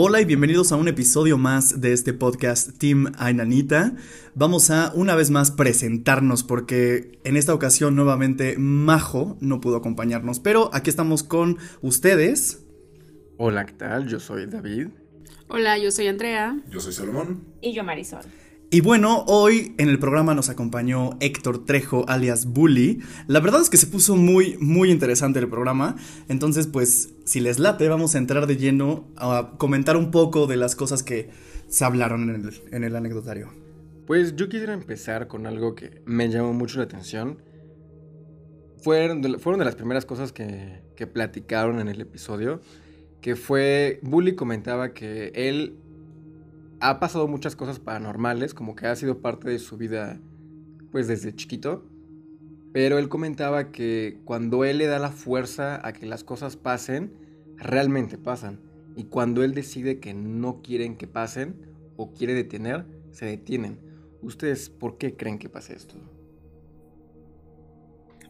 Hola y bienvenidos a un episodio más de este podcast Team Ainanita. Vamos a una vez más presentarnos porque en esta ocasión nuevamente Majo no pudo acompañarnos, pero aquí estamos con ustedes. Hola, ¿qué tal? Yo soy David. Hola, yo soy Andrea. Yo soy Salomón. Y yo Marisol. Y bueno, hoy en el programa nos acompañó Héctor Trejo, alias Bully. La verdad es que se puso muy, muy interesante el programa. Entonces, pues, si les late, vamos a entrar de lleno a comentar un poco de las cosas que se hablaron en el, anecdotario. Pues yo quisiera empezar con algo que me llamó mucho la atención. Fueron de, fueron de las primeras cosas que, que platicaron en el episodio. Que fue, Bully comentaba que él ha pasado muchas cosas paranormales, como que ha sido parte de su vida, pues desde chiquito. Pero él comentaba que cuando él le da la fuerza a que las cosas pasen, realmente pasan. Y cuando él decide que no quieren que pasen o quiere detener, se detienen. ¿Ustedes por qué creen que pase esto?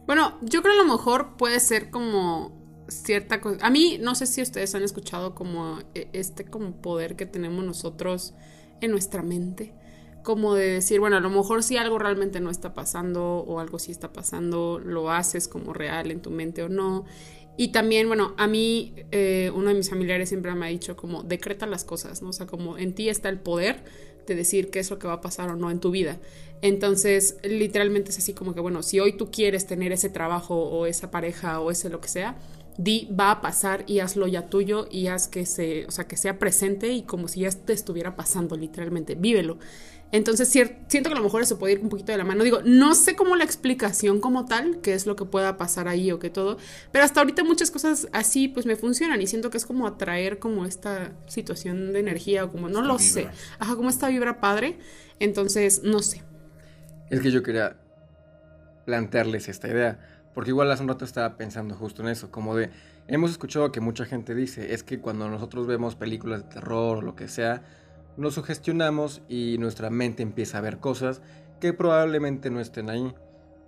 Bueno, yo creo que a lo mejor puede ser como cierta cosa. A mí no sé si ustedes han escuchado como e, este como poder que tenemos nosotros en nuestra mente. Como de decir, bueno, a lo mejor si algo realmente no está pasando o algo sí está pasando, lo haces como real en tu mente o no. Y también, bueno, a mí eh, uno de mis familiares siempre me ha dicho como decreta las cosas, ¿no? O sea, como en ti está el poder de decir qué es lo que va a pasar o no en tu vida. Entonces, literalmente es así como que, bueno, si hoy tú quieres tener ese trabajo o esa pareja o ese lo que sea, di va a pasar y hazlo ya tuyo y haz que se, o sea, que sea presente y como si ya te estuviera pasando literalmente, vívelo. Entonces siento que a lo mejor eso puede ir un poquito de la mano. Digo, no sé cómo la explicación como tal, qué es lo que pueda pasar ahí o qué todo, pero hasta ahorita muchas cosas así pues me funcionan y siento que es como atraer como esta situación de energía o como, no lo sé, ajá, como esta vibra padre. Entonces, no sé. Es que yo quería plantearles esta idea. Porque igual hace un rato estaba pensando justo en eso, como de, hemos escuchado que mucha gente dice, es que cuando nosotros vemos películas de terror o lo que sea, nos sugestionamos y nuestra mente empieza a ver cosas que probablemente no estén ahí.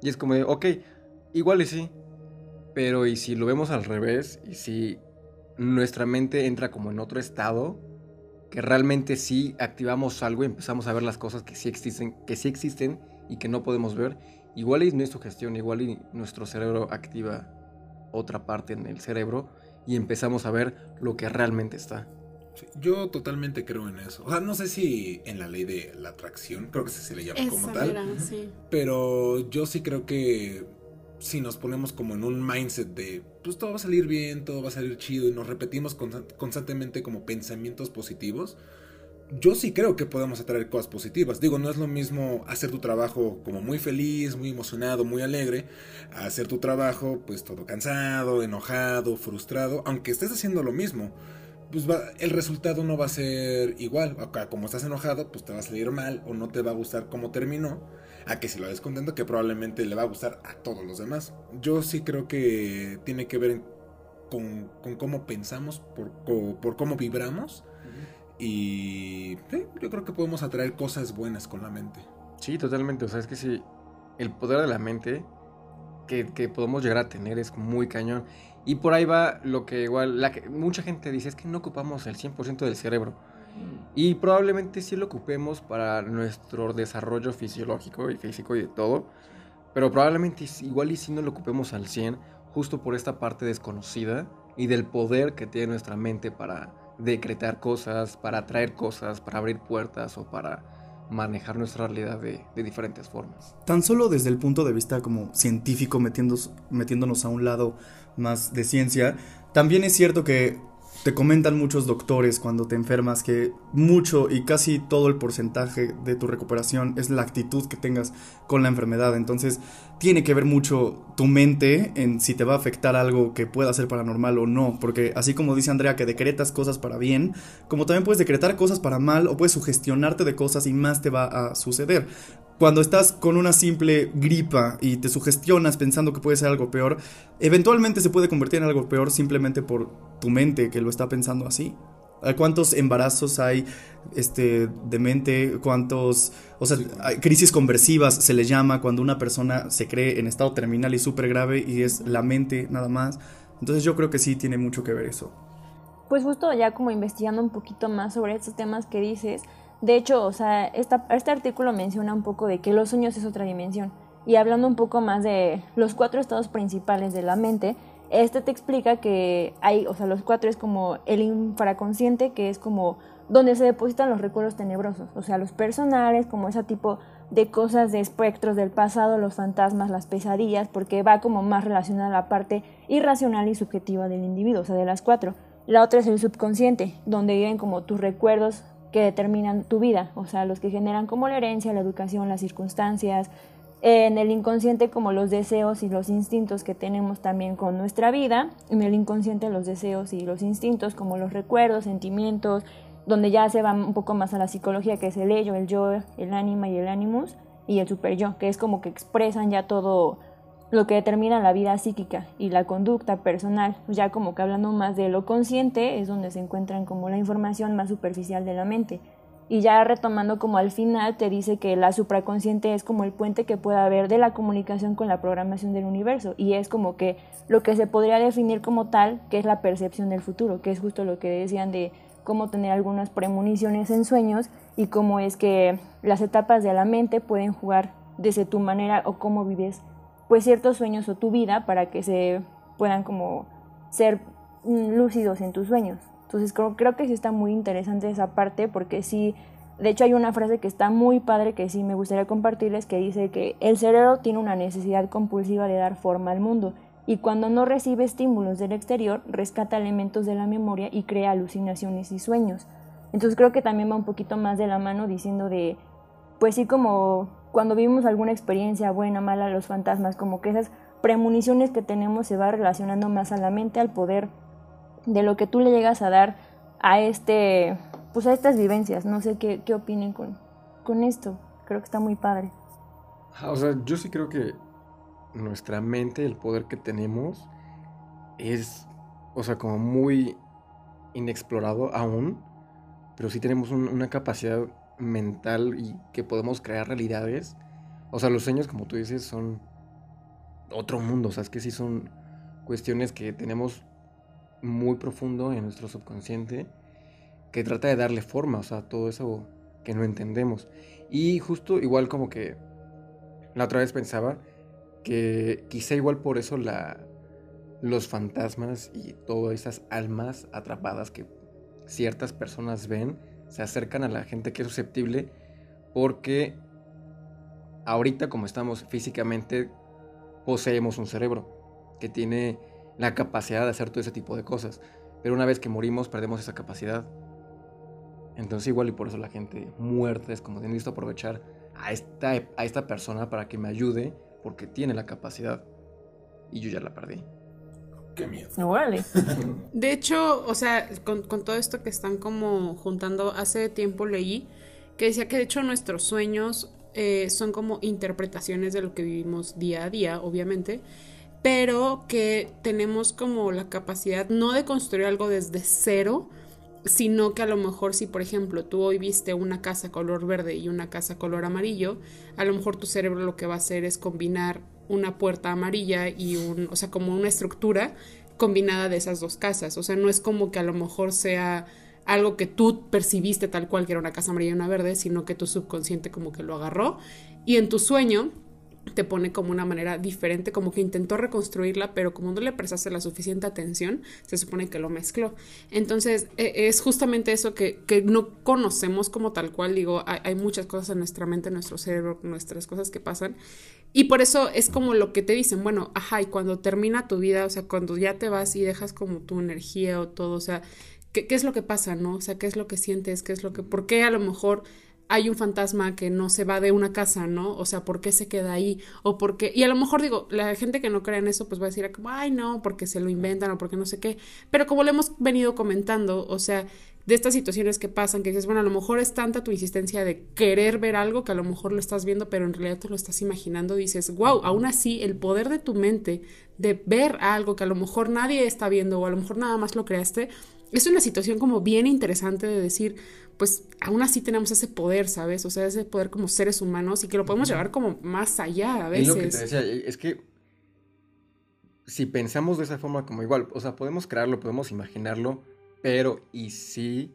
Y es como de, ok, igual y sí, pero ¿y si lo vemos al revés? ¿Y si nuestra mente entra como en otro estado? Que realmente sí activamos algo y empezamos a ver las cosas que sí existen, que sí existen y que no podemos ver igual y no es sugestión, igual y nuestro cerebro activa otra parte en el cerebro y empezamos a ver lo que realmente está. yo totalmente creo en eso. O sea, no sé si en la ley de la atracción, creo que se le llama como tal. Pero yo sí creo que si nos ponemos como en un mindset de, pues todo va a salir bien, todo va a salir chido y nos repetimos constantemente como pensamientos positivos, yo sí creo que podemos atraer cosas positivas. Digo, no es lo mismo hacer tu trabajo como muy feliz, muy emocionado, muy alegre, hacer tu trabajo pues todo cansado, enojado, frustrado, aunque estés haciendo lo mismo. Pues el resultado no va a ser igual. Acá, como estás enojado, pues te va a salir mal o no te va a gustar cómo terminó. A que si lo ves contento, que probablemente le va a gustar a todos los demás. Yo sí creo que tiene que ver con, cómo pensamos, por, por cómo vibramos y yo creo que podemos atraer cosas buenas con la mente. Sí, totalmente. O sea, es que sí, el poder de la mente que, podemos llegar a tener es muy cañón. Y por ahí va lo que igual, la que, mucha gente dice, es que no ocupamos el 100% del cerebro. Y probablemente sí lo ocupemos para nuestro desarrollo fisiológico y físico y de todo. Pero probablemente igual y sí no lo ocupemos al 100, justo por esta parte desconocida y del poder que tiene nuestra mente para decretar cosas, para atraer cosas, para abrir puertas o para manejar nuestra realidad de, diferentes formas. Tan solo desde el punto de vista como científico, metiéndonos a un lado más de ciencia, también es cierto que te comentan muchos doctores cuando te enfermas que mucho y casi todo el porcentaje de tu recuperación es la actitud que tengas con la enfermedad. Entonces tiene que ver mucho tu mente en si te va a afectar algo que pueda ser paranormal o no. Porque así como dice Andrea que decretas cosas para bien, como también puedes decretar cosas para mal o puedes sugestionarte de cosas y más te va a suceder cuando estás con una simple gripa y te sugestionas pensando que puede ser algo peor, eventualmente se puede convertir en algo peor simplemente por tu mente que lo está pensando así. ¿Cuántos embarazos hay este, de mente? ¿Cuántos, o sea, crisis conversivas se le llama cuando una persona se cree en estado terminal y súper grave y es la mente nada más? Entonces yo creo que sí tiene mucho que ver eso. pues justo ya como investigando un poquito más sobre estos temas que dices, de hecho, o sea, este artículo menciona un poco de que los sueños es otra dimensión. Y hablando un poco más de los cuatro estados principales de la mente, este te explica que hay, o sea, los cuatro es como el infraconsciente, que es como donde se depositan los recuerdos tenebrosos, o sea, los personales, como ese tipo de cosas de espectros del pasado, los fantasmas, las pesadillas, porque va como más relacionada a la parte irracional y subjetiva del individuo, o sea, de las cuatro. La otra es el subconsciente, donde viven como tus recuerdos que determinan tu vida, o sea, los que generan como la herencia, la educación, las circunstancias, en el inconsciente como los deseos y los instintos que tenemos también con nuestra vida, en el inconsciente los deseos y los instintos como los recuerdos, sentimientos, donde ya se va un poco más a la psicología que es el ello, el yo, el ánima y el animus y el super yo, que es como que expresan ya todo lo que determina la vida psíquica y la conducta personal, ya como que hablando más de lo consciente es donde se encuentran como la información más superficial de la mente. Y ya retomando como al final te dice que la supraconsciente es como el puente que puede haber de la comunicación con la programación del universo y es como que lo que se podría definir como tal, que es la percepción del futuro, que es justo lo que decían de cómo tener algunas premoniciones en sueños y cómo es que las etapas de la mente pueden jugar desde tu manera o cómo vives pues ciertos sueños o tu vida para que se puedan como ser mm, lúcidos en tus sueños. Entonces creo, creo que sí está muy interesante esa parte porque sí, de hecho hay una frase que está muy padre que sí me gustaría compartirles que dice que el cerebro tiene una necesidad compulsiva de dar forma al mundo y cuando no recibe estímulos del exterior rescata elementos de la memoria y crea alucinaciones y sueños. Entonces creo que también va un poquito más de la mano diciendo de, pues sí como cuando vivimos alguna experiencia buena, mala, los fantasmas, como que esas premoniciones que tenemos se va relacionando más a la mente, al poder de lo que tú le llegas a dar a este, pues a estas vivencias. No sé qué, qué opinen con, con esto. Creo que está muy padre. O sea, yo sí creo que nuestra mente, el poder que tenemos, es, o sea, como muy inexplorado aún, pero sí tenemos una capacidad mental y que podemos crear realidades. O sea, los sueños, como tú dices, son otro mundo, o sea, es que sí son cuestiones que tenemos muy profundo en nuestro subconsciente que trata de darle forma, o sea, todo eso que no entendemos. Y justo igual como que la otra vez pensaba que quizá igual por eso la, los fantasmas y todas esas almas atrapadas que ciertas personas ven se acercan a la gente que es susceptible porque ahorita como estamos físicamente poseemos un cerebro que tiene la capacidad de hacer todo ese tipo de cosas. Pero una vez que morimos perdemos esa capacidad. Entonces igual y por eso la gente muerta es como necesito aprovechar a esta, a esta persona para que me ayude porque tiene la capacidad. Y yo ya la perdí. Qué miedo. De hecho, o sea, con, con todo esto que están como juntando, hace tiempo leí que decía que de hecho nuestros sueños eh, son como interpretaciones de lo que vivimos día a día, obviamente pero que tenemos como la capacidad no de construir algo desde cero, sino que a lo mejor si por ejemplo tú hoy viste una casa color verde y una casa color amarillo, a lo mejor tu cerebro lo que va a hacer es combinar una puerta amarilla y un, o sea, como una estructura combinada de esas dos casas, o sea, no es como que a lo mejor sea algo que tú percibiste tal cual que era una casa amarilla y una verde, sino que tu subconsciente como que lo agarró. Y en tu sueño te pone como una manera diferente, como que intentó reconstruirla, pero como no le prestaste la suficiente atención, se supone que lo mezcló. Entonces, e, es justamente eso que, no conocemos como tal cual, digo, hay, muchas cosas en nuestra mente, en nuestro cerebro, nuestras cosas que pasan, y por eso es como lo que te dicen, bueno, ajá, y cuando termina tu vida, o sea, cuando ya te vas y dejas como tu energía o todo, o sea, ¿qué, qué es lo que pasa, no? O sea, ¿qué es lo que sientes? ¿Qué es lo que, por qué a lo mejor hay un fantasma que no se va de una casa, ¿no? O sea, ¿por qué se queda ahí? O por qué... Y a lo mejor digo, la gente que no cree en eso, pues va a decir como, ay, no, porque se lo inventan o porque no sé qué. Pero como le hemos venido comentando, o sea, de estas situaciones que pasan, que dices, bueno, a lo mejor es tanta tu insistencia de querer ver algo que a lo mejor lo estás viendo, pero en realidad te lo estás imaginando, dices, wow, aún así el poder de tu mente de ver algo que a lo mejor nadie está viendo o a lo mejor nada más lo creaste, es una situación como bien interesante de decir, pues aún así tenemos ese poder, ¿sabes? O sea, ese poder como seres humanos y que lo podemos llevar como más allá a veces. Es lo que te decía, es que si pensamos de esa forma como igual, o sea, podemos crearlo, podemos imaginarlo, pero ¿y si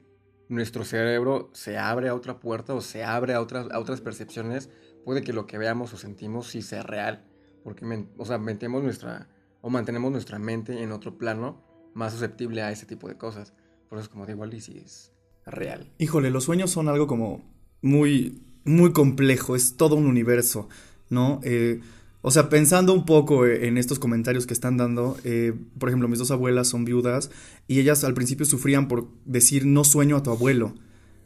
nuestro cerebro se abre a otra puerta o se abre a otras, a otras percepciones? Puede que lo que veamos o sentimos sí sea real, porque o sea, metemos nuestra, o mantenemos nuestra mente en otro plano más susceptible a ese tipo de cosas. Por eso, como de igual, es real. Híjole, los sueños son algo como muy, muy complejo, es todo un universo, ¿no? Eh, o sea, pensando un poco eh, en estos comentarios que están dando, eh, por ejemplo, mis dos abuelas son viudas y ellas al principio sufrían por decir no sueño a tu abuelo,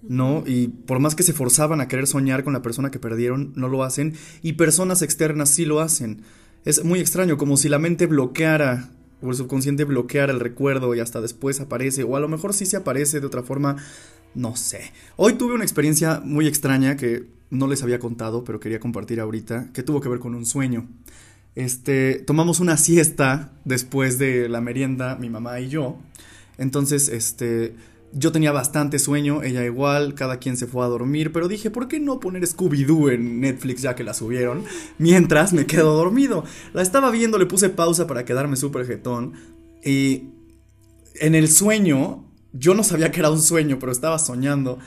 ¿no? Y por más que se forzaban a querer soñar con la persona que perdieron, no lo hacen y personas externas sí lo hacen. Es muy extraño, como si la mente bloqueara o el subconsciente bloqueara el recuerdo y hasta después aparece, o a lo mejor sí se aparece de otra forma, no sé. Hoy tuve una experiencia muy extraña que no les había contado, pero quería compartir ahorita, que tuvo que ver con un sueño. Este, tomamos una siesta después de la merienda, mi mamá y yo. Entonces, este, yo tenía bastante sueño, ella igual, cada quien se fue a dormir, pero dije, ¿por qué no poner Scooby-Doo en Netflix ya que la subieron? Mientras me quedo dormido. La estaba viendo, le puse pausa para quedarme súper jetón. Y en el sueño, yo no sabía que era un sueño, pero estaba soñando.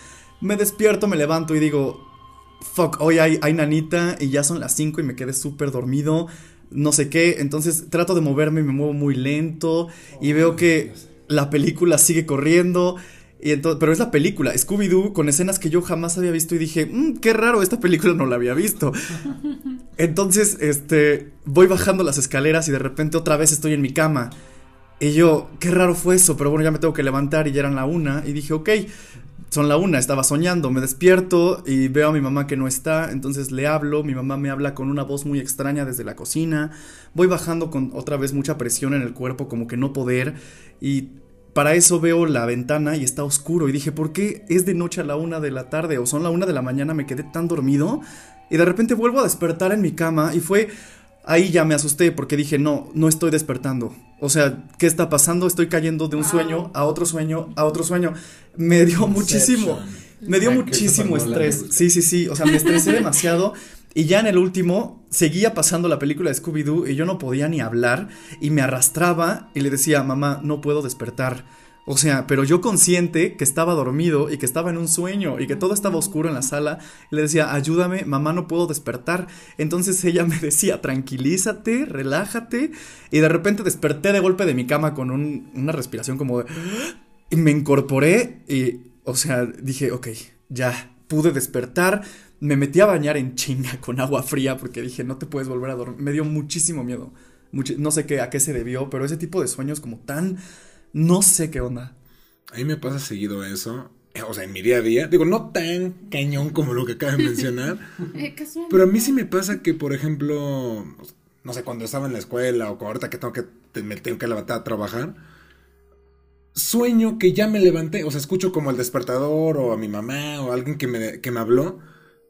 Me despierto, me levanto y digo, fuck, hoy hay, hay nanita y ya son las 5 y me quedé súper dormido, no sé qué. Entonces trato de moverme y me muevo muy lento y veo que la película sigue corriendo. Y entonces, pero es la película, Scooby-Doo, con escenas que yo jamás había visto y dije, mmm, qué raro, esta película no la había visto. Entonces, este, voy bajando las escaleras y de repente otra vez estoy en mi cama. Y yo, qué raro fue eso, pero bueno, ya me tengo que levantar y ya eran la una. Y dije, ok, son la una, estaba soñando, me despierto y veo a mi mamá que no está, entonces le hablo, mi mamá me habla con una voz muy extraña desde la cocina, voy bajando con otra vez mucha presión en el cuerpo, como que no poder, y para eso veo la ventana y está oscuro, y dije, ¿por qué es de noche a la una de la tarde o son la una de la mañana, me quedé tan dormido? Y de repente vuelvo a despertar en mi cama y fue ahí ya me asusté porque dije, no, no estoy despertando. O sea, ¿qué está pasando? Estoy cayendo de un sueño a otro sueño, a otro sueño. Me dio muchísimo, me dio muchísimo estrés. Sí, sí, sí, o sea, me estresé demasiado. Y ya en el último seguía pasando la película de Scooby-Doo y yo no podía ni hablar y me arrastraba y le decía, mamá, no puedo despertar o sea, pero yo consciente que estaba dormido y que estaba en un sueño y que todo estaba oscuro en la sala, le decía, ayúdame, mamá, no puedo despertar. Entonces ella me decía, tranquilízate, relájate. Y de repente desperté de golpe de mi cama con una respiración como de... Y me incorporé y, o sea, dije, ok, ya, pude despertar. Me metí a bañar en chinga con agua fría porque dije, no te puedes volver a dormir. Me dio muchísimo miedo. no sé qué, a qué se debió, pero ese tipo de sueños como tan no sé qué onda. A mí me pasa seguido eso. Eh, o sea, en mi día a día. Digo, no tan cañón como lo que acaba de mencionar. Eh, pero a mí sí me pasa que, por ejemplo, no sé, cuando estaba en la escuela o ahorita que tengo que me tengo que levantar a trabajar, sueño que ya me levanté, o sea, escucho como el despertador o a mi mamá o alguien que me, que me habló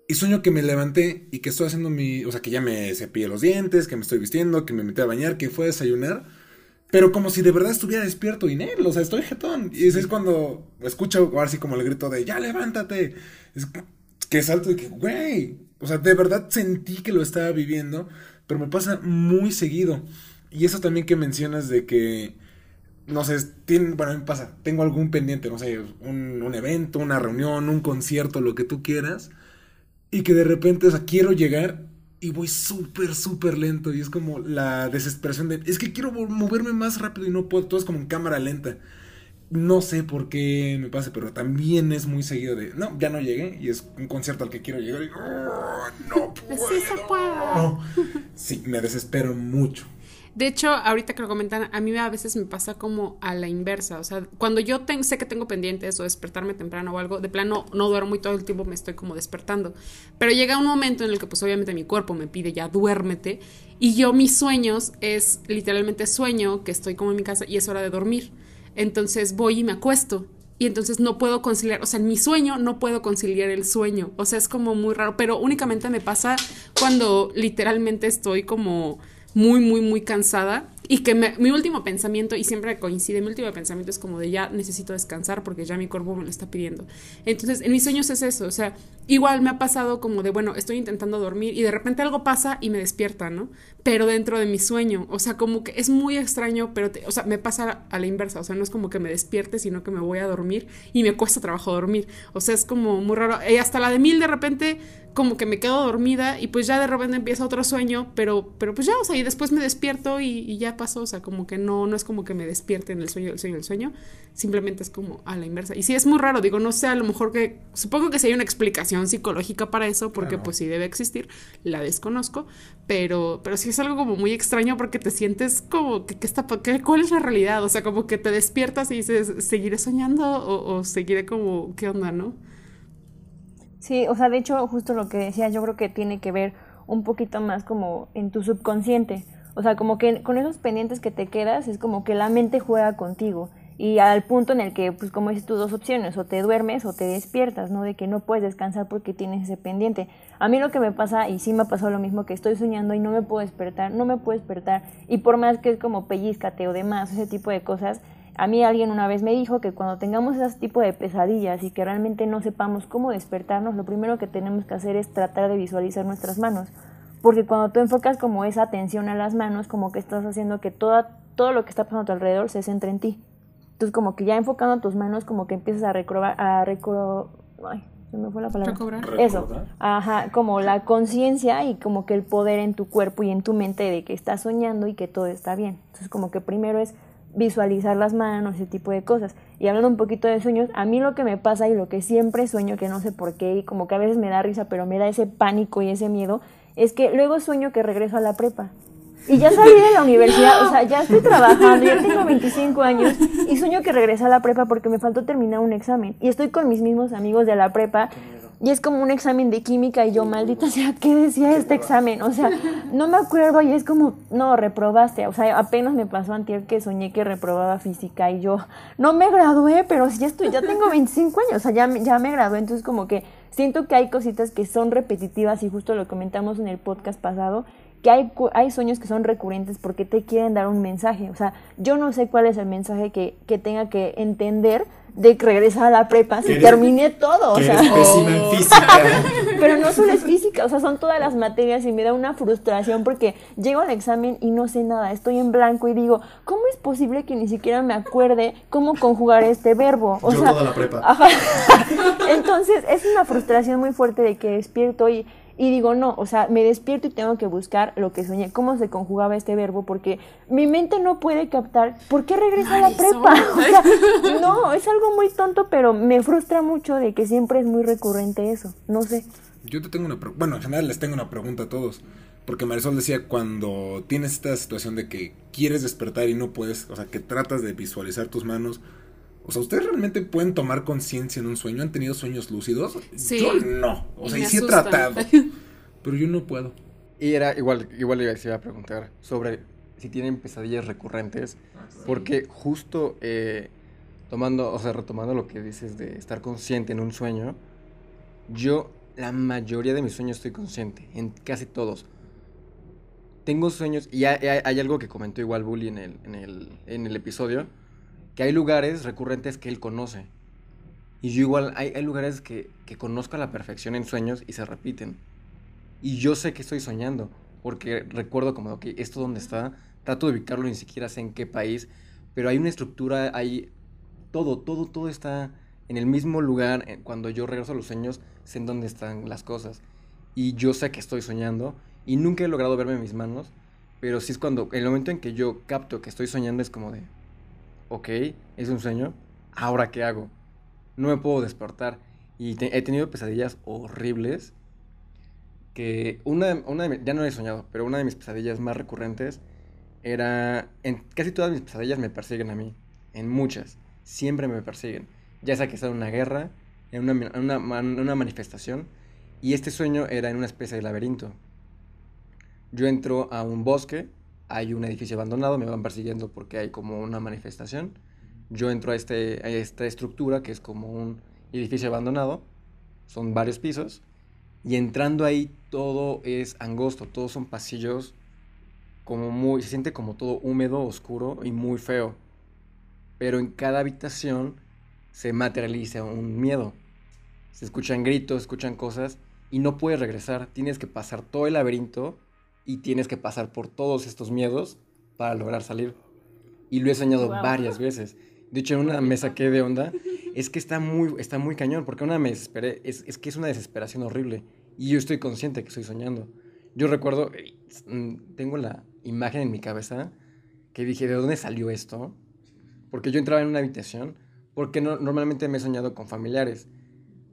y sueño que me levanté y que estoy haciendo mi, o sea, que ya me cepillé los dientes, que me estoy vistiendo, que me metí a bañar, que fue a desayunar pero como si de verdad estuviera despierto y él, o sea, estoy jetón. Y ese es cuando escucho ahora sí como el grito de, ya levántate. Es que salto y que, güey. O sea, de verdad sentí que lo estaba viviendo, pero me pasa muy seguido. Y eso también que mencionas de que, no sé, tiene, bueno, me pasa, tengo algún pendiente, no sé, un, un evento, una reunión, un concierto, lo que tú quieras. Y que de repente, o sea, quiero llegar y voy súper, súper lento. Y es como la desesperación de. Es que quiero moverme más rápido y no puedo. Todo es como en cámara lenta. No sé por qué me pasa, pero también es muy seguido de. No, ya no llegué. Y es un concierto al que quiero llegar. Y. Oh, no puedo. Sí, se puede. Sí, me desespero mucho. De hecho, ahorita que lo comentan, a mí a veces me pasa como a la inversa. O sea, cuando yo sé que tengo pendientes o despertarme temprano o algo, de plano no duermo y todo el tiempo me estoy como despertando. Pero llega un momento en el que pues obviamente mi cuerpo me pide ya duérmete. Y yo mis sueños es literalmente sueño que estoy como en mi casa y es hora de dormir. Entonces voy y me acuesto y entonces no puedo conciliar, o sea, en mi sueño no puedo conciliar el sueño, o sea, es como muy raro, pero únicamente me pasa cuando literalmente estoy como muy, muy, muy cansada y que mi último pensamiento, y siempre coincide, mi último pensamiento es como de ya necesito descansar porque ya mi cuerpo me lo está pidiendo. Entonces, en mis sueños es eso, o sea, igual me ha pasado como de, bueno, estoy intentando dormir y de repente algo pasa y me despierta, ¿no? Pero dentro de mi sueño, o sea, como que es muy extraño, pero, o sea, me pasa a la inversa, o sea, no es como que me despierte, sino que me voy a dormir y me cuesta trabajo dormir. O sea, es como muy raro. Y hasta la de mil de repente como que me quedo dormida y pues ya de repente empieza otro sueño, pero, pero pues ya, o sea, y después me despierto y, ya pasó, o sea, como que no, no es como que me despierte en el sueño, el sueño, el sueño, simplemente es como a la inversa. Y sí, es muy raro, digo, no sé, a lo mejor que, supongo que si hay una explicación psicológica para eso, porque pues sí debe existir, la desconozco, pero, pero sí es algo como muy extraño porque te sientes como que, está, que, ¿cuál es la realidad? O sea, como que te despiertas y dices, ¿seguiré soñando o, o seguiré como, qué onda, no? Sí, o sea, de hecho, justo lo que decía, yo creo que tiene que ver un poquito más como en tu subconsciente. O sea, como que con esos pendientes que te quedas, es como que la mente juega contigo. Y al punto en el que, pues como dices tú, dos opciones, o te duermes o te despiertas, ¿no? De que no puedes descansar porque tienes ese pendiente. A mí lo que me pasa, y sí me ha pasado lo mismo, que estoy soñando y no me puedo despertar, no me puedo despertar. Y por más que es como pellizcate o demás, ese tipo de cosas, a mí alguien una vez me dijo que cuando tengamos ese tipo de pesadillas y que realmente no sepamos cómo despertarnos, lo primero que tenemos que hacer es tratar de visualizar nuestras manos. Porque cuando tú enfocas como esa atención a las manos, como que estás haciendo que toda, todo lo que está pasando a tu alrededor se centre en ti. Entonces como que ya enfocando tus manos, como que empiezas a recobrar, a recro, ay, se me fue la palabra. Recobrar. Eso, ajá, como la conciencia y como que el poder en tu cuerpo y en tu mente de que estás soñando y que todo está bien. Entonces como que primero es visualizar las manos, ese tipo de cosas. Y hablando un poquito de sueños, a mí lo que me pasa y lo que siempre sueño, que no sé por qué, y como que a veces me da risa, pero me da ese pánico y ese miedo, es que luego sueño que regreso a la prepa. Y ya salí de la universidad, o sea, ya estoy trabajando, ya tengo 25 años y sueño que regreso a la prepa porque me faltó terminar un examen. Y estoy con mis mismos amigos de la prepa y es como un examen de química y yo, maldita sea, ¿qué decía este examen? O sea, no me acuerdo y es como, no, reprobaste. O sea, apenas me pasó antier que soñé que reprobaba física y yo, no me gradué, pero ya estoy, ya tengo 25 años, o sea, ya, ya me gradué. Entonces como que siento que hay cositas que son repetitivas y justo lo comentamos en el podcast pasado, que hay, hay sueños que son recurrentes porque te quieren dar un mensaje. O sea, yo no sé cuál es el mensaje que, que tenga que entender de regresar a la prepa si terminé todo. O sea, en física. Pero no solo es física, o sea, son todas las materias y me da una frustración porque llego al examen y no sé nada, estoy en blanco y digo, ¿cómo es posible que ni siquiera me acuerde cómo conjugar este verbo? O sea, toda la prepa. Entonces, es una frustración muy fuerte de que despierto y y digo, no, o sea, me despierto y tengo que buscar lo que soñé, cómo se conjugaba este verbo, porque mi mente no puede captar por qué regresa a la prepa. O sea, no, es algo muy tonto, pero me frustra mucho de que siempre es muy recurrente eso. No sé. Yo te tengo una bueno, en general les tengo una pregunta a todos. Porque Marisol decía, cuando tienes esta situación de que quieres despertar y no puedes, o sea, que tratas de visualizar tus manos, o sea, ¿ustedes realmente pueden tomar conciencia en un sueño? ¿Han tenido sueños lúcidos? Sí. Yo no. O sea, y sí he tratado. Pero yo no puedo. Y era igual, igual le iba a preguntar sobre si tienen pesadillas recurrentes. Porque justo eh, tomando, o sea, retomando lo que dices de estar consciente en un sueño, yo la mayoría de mis sueños estoy consciente, en casi todos. Tengo sueños, y hay, hay, algo que comentó igual Bully en el, en el, en el episodio, que hay lugares recurrentes que él conoce. Y yo igual, hay, hay lugares que, que conozco a la perfección en sueños y se repiten. Y yo sé que estoy soñando, porque recuerdo como, ok, ¿esto dónde está? Trato de ubicarlo, ni siquiera sé en qué país, pero hay una estructura, hay todo, todo, todo está en el mismo lugar. Cuando yo regreso a los sueños, sé en dónde están las cosas. Y yo sé que estoy soñando, y nunca he logrado verme mis manos, pero sí es cuando, el momento en que yo capto que estoy soñando, es como de, ok, es un sueño, ahora qué hago? No me puedo despertar. Y he tenido pesadillas horribles. Que una, una de, ya no he soñado, pero una de mis pesadillas más recurrentes era. En casi todas mis pesadillas me persiguen a mí. En muchas. Siempre me persiguen. Ya sea que está en una guerra, en una, una manifestación. Y este sueño era en una especie de laberinto. Yo entro a un bosque hay un edificio abandonado, me van persiguiendo porque hay como una manifestación. Yo entro a, este, a esta estructura que es como un edificio abandonado, son varios pisos, y entrando ahí todo es angosto, todos son pasillos como muy, se siente como todo húmedo, oscuro y muy feo. Pero en cada habitación se materializa un miedo. Se escuchan gritos, escuchan cosas y no puedes regresar. Tienes que pasar todo el laberinto y tienes que pasar por todos estos miedos para lograr salir. Y lo he soñado varias veces. De hecho, en una me saqué de onda. Es que está muy, está muy cañón, porque una me desesperé. Es, es que es una desesperación horrible. Y yo estoy consciente que estoy soñando. Yo recuerdo, eh, mm, tengo la imagen en mi cabeza que dije, ¿de dónde salió esto? Porque yo entraba en una habitación, porque no, normalmente me he soñado con familiares.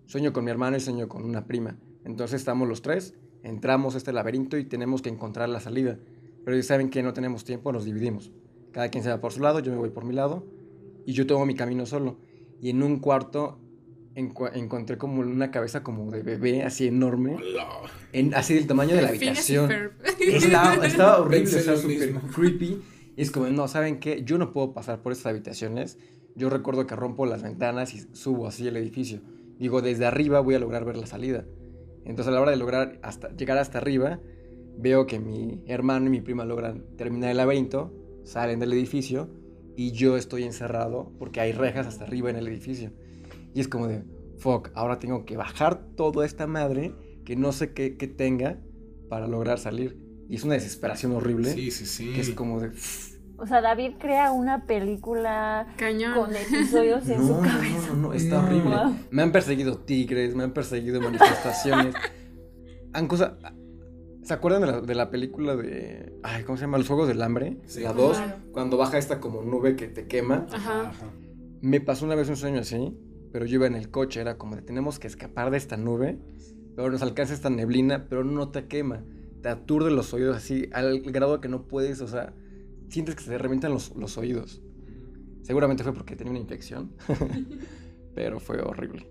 Sueño con mi hermano y sueño con una prima. Entonces estamos los tres, entramos a este laberinto y tenemos que encontrar la salida. Pero ya saben que no tenemos tiempo, nos dividimos. Cada quien se va por su lado, yo me voy por mi lado y yo tomo mi camino solo. Y en un cuarto encontré como una cabeza como de bebé, así enorme. En, así del tamaño de la habitación. Estaba, estaba horrible, estaba súper creepy. Y es como, no, ¿saben qué? Yo no puedo pasar por estas habitaciones. Yo recuerdo que rompo las ventanas y subo así el edificio. Digo, desde arriba voy a lograr ver la salida. Entonces a la hora de lograr hasta, llegar hasta arriba, veo que mi hermano y mi prima logran terminar el laberinto, salen del edificio y yo estoy encerrado porque hay rejas hasta arriba en el edificio. Y es como de, fuck, ahora tengo que bajar toda esta madre que no sé qué, tenga para lograr salir. Y es una desesperación horrible. Sí, sí, sí. Que es como de... O sea, David crea una película con episodios en su cabeza. No, no, no, está horrible. Me han perseguido tigres, me han perseguido manifestaciones. han cosa... ¿Se acuerdan de la, de la, película de. Ay, ¿cómo se llama? Los Juegos del Hambre. La 2. Cuando baja esta como nube que te quema. Ajá. Me pasó una vez un sueño así pero yo iba en el coche, era como de tenemos que escapar de esta nube, pero nos alcanza esta neblina, pero no te quema, te aturde los oídos así, al grado que no puedes, o sea, sientes que se te revientan los, los oídos. Seguramente fue porque tenía una infección, pero fue horrible.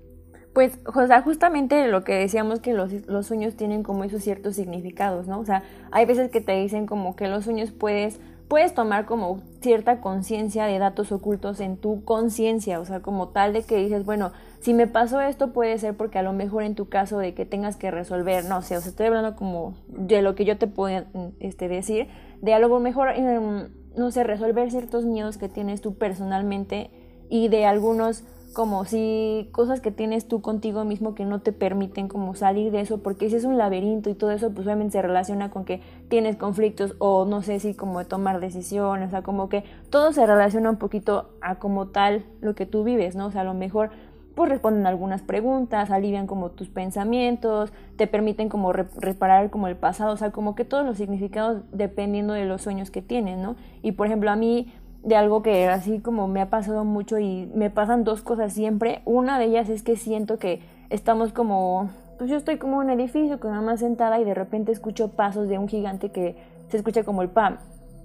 Pues, o sea, justamente lo que decíamos que los, los, sueños tienen como esos ciertos significados, ¿no? O sea, hay veces que te dicen como que los sueños puedes puedes tomar como cierta conciencia de datos ocultos en tu conciencia, o sea, como tal de que dices, bueno, si me pasó esto puede ser porque a lo mejor en tu caso de que tengas que resolver, no sé, o sea, estoy hablando como de lo que yo te puedo este, decir, de a lo mejor, em, no sé, resolver ciertos miedos que tienes tú personalmente y de algunos como si cosas que tienes tú contigo mismo que no te permiten como salir de eso, porque si es un laberinto y todo eso, pues obviamente se relaciona con que tienes conflictos o no sé si como tomar decisiones, o sea, como que todo se relaciona un poquito a como tal lo que tú vives, ¿no? O sea, a lo mejor pues responden algunas preguntas, alivian como tus pensamientos, te permiten como reparar como el pasado, o sea, como que todos los significados dependiendo de los sueños que tienen, ¿no? Y por ejemplo, a mí de algo que así como me ha pasado mucho y me pasan dos cosas siempre. Una de ellas es que siento que estamos como, pues yo estoy como en un edificio con una más sentada y de repente escucho pasos de un gigante que se escucha como el pam,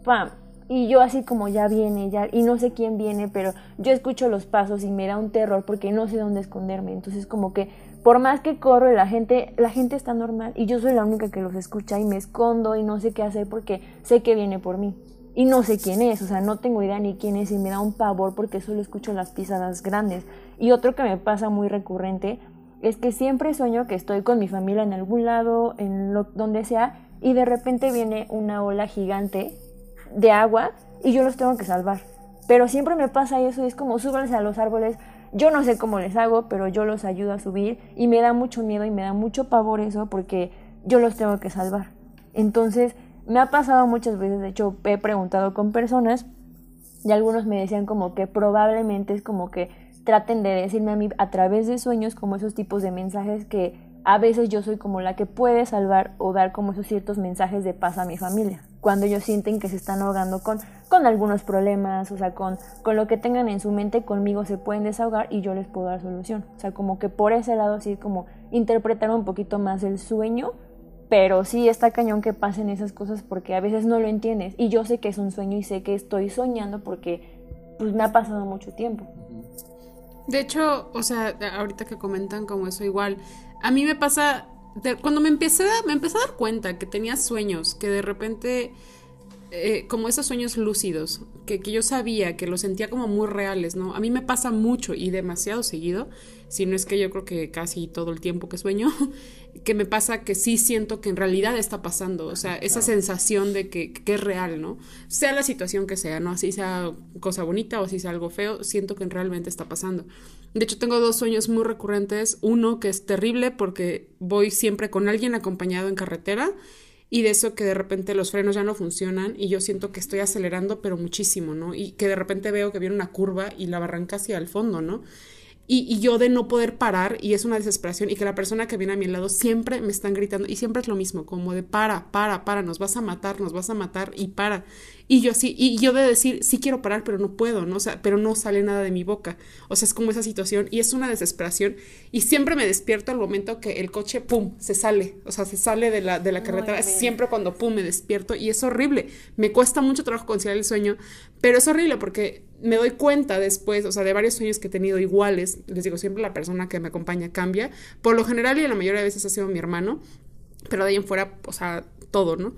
pam. Y yo así como ya viene, ya, y no sé quién viene, pero yo escucho los pasos y me da un terror porque no sé dónde esconderme. Entonces como que por más que corro la gente, la gente está normal y yo soy la única que los escucha y me escondo y no sé qué hacer porque sé que viene por mí y no sé quién es, o sea, no tengo idea ni quién es y me da un pavor porque solo escucho las pisadas grandes. Y otro que me pasa muy recurrente es que siempre sueño que estoy con mi familia en algún lado, en lo, donde sea, y de repente viene una ola gigante de agua y yo los tengo que salvar. Pero siempre me pasa eso, es como súbanse a los árboles, yo no sé cómo les hago, pero yo los ayudo a subir y me da mucho miedo y me da mucho pavor eso porque yo los tengo que salvar. Entonces, me ha pasado muchas veces, de hecho he preguntado con personas y algunos me decían como que probablemente es como que traten de decirme a mí a través de sueños como esos tipos de mensajes que a veces yo soy como la que puede salvar o dar como esos ciertos mensajes de paz a mi familia. Cuando ellos sienten que se están ahogando con, con algunos problemas, o sea, con, con lo que tengan en su mente, conmigo se pueden desahogar y yo les puedo dar solución. O sea, como que por ese lado sí como interpretar un poquito más el sueño pero sí está cañón que pasen esas cosas porque a veces no lo entiendes. Y yo sé que es un sueño y sé que estoy soñando porque pues me ha pasado mucho tiempo. De hecho, o sea, ahorita que comentan como eso igual, a mí me pasa, cuando me empecé, a, me empecé a dar cuenta que tenía sueños, que de repente eh, como esos sueños lúcidos, que, que, yo sabía, que los sentía como muy reales, ¿no? A mí me pasa mucho y demasiado seguido, si no es que yo creo que casi todo el tiempo que sueño, que me pasa que sí siento que en realidad está pasando, o sea, esa sensación de que, que, es real, ¿no? Sea la situación que sea, ¿no? Así sea cosa bonita o así sea algo feo, siento que realmente está pasando. De hecho, tengo dos sueños muy recurrentes, uno que es terrible porque voy siempre con alguien acompañado en carretera, y de eso que de repente los frenos ya no funcionan y yo siento que estoy acelerando pero muchísimo, ¿no? Y que de repente veo que viene una curva y la barranca hacia el fondo, ¿no? Y, yo de no poder parar y es una desesperación y que la persona que viene a mi lado siempre me están gritando y siempre es lo mismo, como de para, para, para, nos vas a matar, nos vas a matar y para. Y yo así, y yo de decir, sí quiero parar, pero no puedo, ¿no? O sea, pero no sale nada de mi boca. O sea, es como esa situación y es una desesperación. Y siempre me despierto al momento que el coche, pum, se sale. O sea, se sale de la, de la carretera. Siempre cuando, pum, me despierto y es horrible. Me cuesta mucho trabajo conciliar el sueño, pero es horrible porque me doy cuenta después, o sea, de varios sueños que he tenido iguales. Les digo, siempre la persona que me acompaña cambia. Por lo general y la mayoría de veces ha sido mi hermano. Pero de ahí en fuera, o sea, todo, ¿no?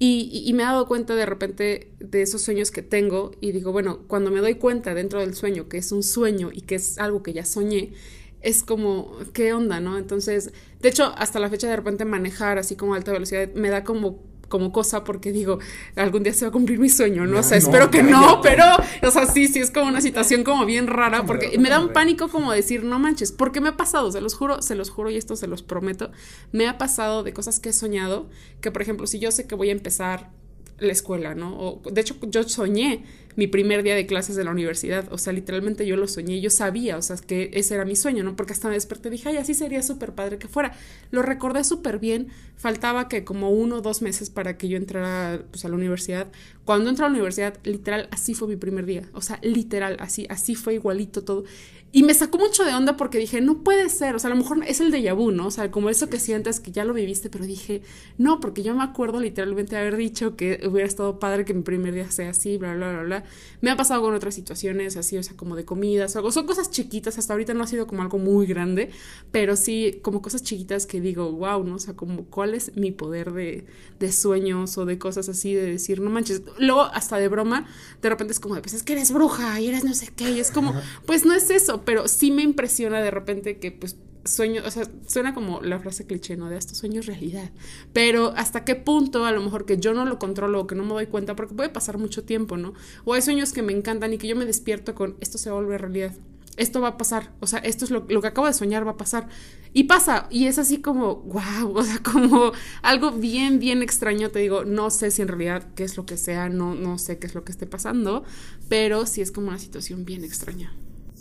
Y, me he dado cuenta de repente de esos sueños que tengo y digo, bueno, cuando me doy cuenta dentro del sueño que es un sueño y que es algo que ya soñé, es como, ¿qué onda, no? Entonces, de hecho, hasta la fecha de repente manejar así como a alta velocidad me da como como cosa porque digo, algún día se va a cumplir mi sueño, ¿no? o sea, espero que no, pero, o sea, sí, sí, es como una situación como bien rara porque me da un pánico como decir, no manches, porque me ha pasado, se los juro, se los juro y esto se los prometo, me ha pasado de cosas que he soñado, que por ejemplo, si yo sé que voy a empezar la escuela, ¿no? O, de hecho, yo soñé mi primer día de clases de la universidad, o sea, literalmente yo lo soñé, yo sabía, o sea, que ese era mi sueño, ¿no? Porque hasta me desperté y dije, ay, así sería súper padre que fuera. Lo recordé súper bien, faltaba que como uno o dos meses para que yo entrara pues, a la universidad. Cuando entré a la universidad, literal, así fue mi primer día, o sea, literal, así, así fue igualito todo. Y me sacó mucho de onda porque dije, no puede ser, o sea, a lo mejor es el de vu, ¿no? O sea, como eso que sientes que ya lo viviste, pero dije, no, porque yo me acuerdo literalmente haber dicho que hubiera estado padre que mi primer día sea así, bla, bla, bla, bla. Me ha pasado con otras situaciones así, o sea, como de comidas o algo. Son cosas chiquitas, hasta ahorita no ha sido como algo muy grande, pero sí como cosas chiquitas que digo, wow, ¿no? O sea, como cuál es mi poder de, de sueños o de cosas así, de decir, no manches. Luego, hasta de broma, de repente es como de, pues es que eres bruja y eres no sé qué, y es como, pues no es eso, pero sí me impresiona de repente que pues sueño, o sea, suena como la frase cliché, ¿no? De estos sueños realidad. Pero hasta qué punto, a lo mejor que yo no lo controlo o que no me doy cuenta, porque puede pasar mucho tiempo, ¿no? O hay sueños que me encantan y que yo me despierto con esto se volver realidad. Esto va a pasar, o sea, esto es lo, lo que acabo de soñar va a pasar. Y pasa, y es así como, wow, o sea, como algo bien, bien extraño. Te digo, no sé si en realidad qué es lo que sea, no, no sé qué es lo que esté pasando, pero sí es como una situación bien extraña.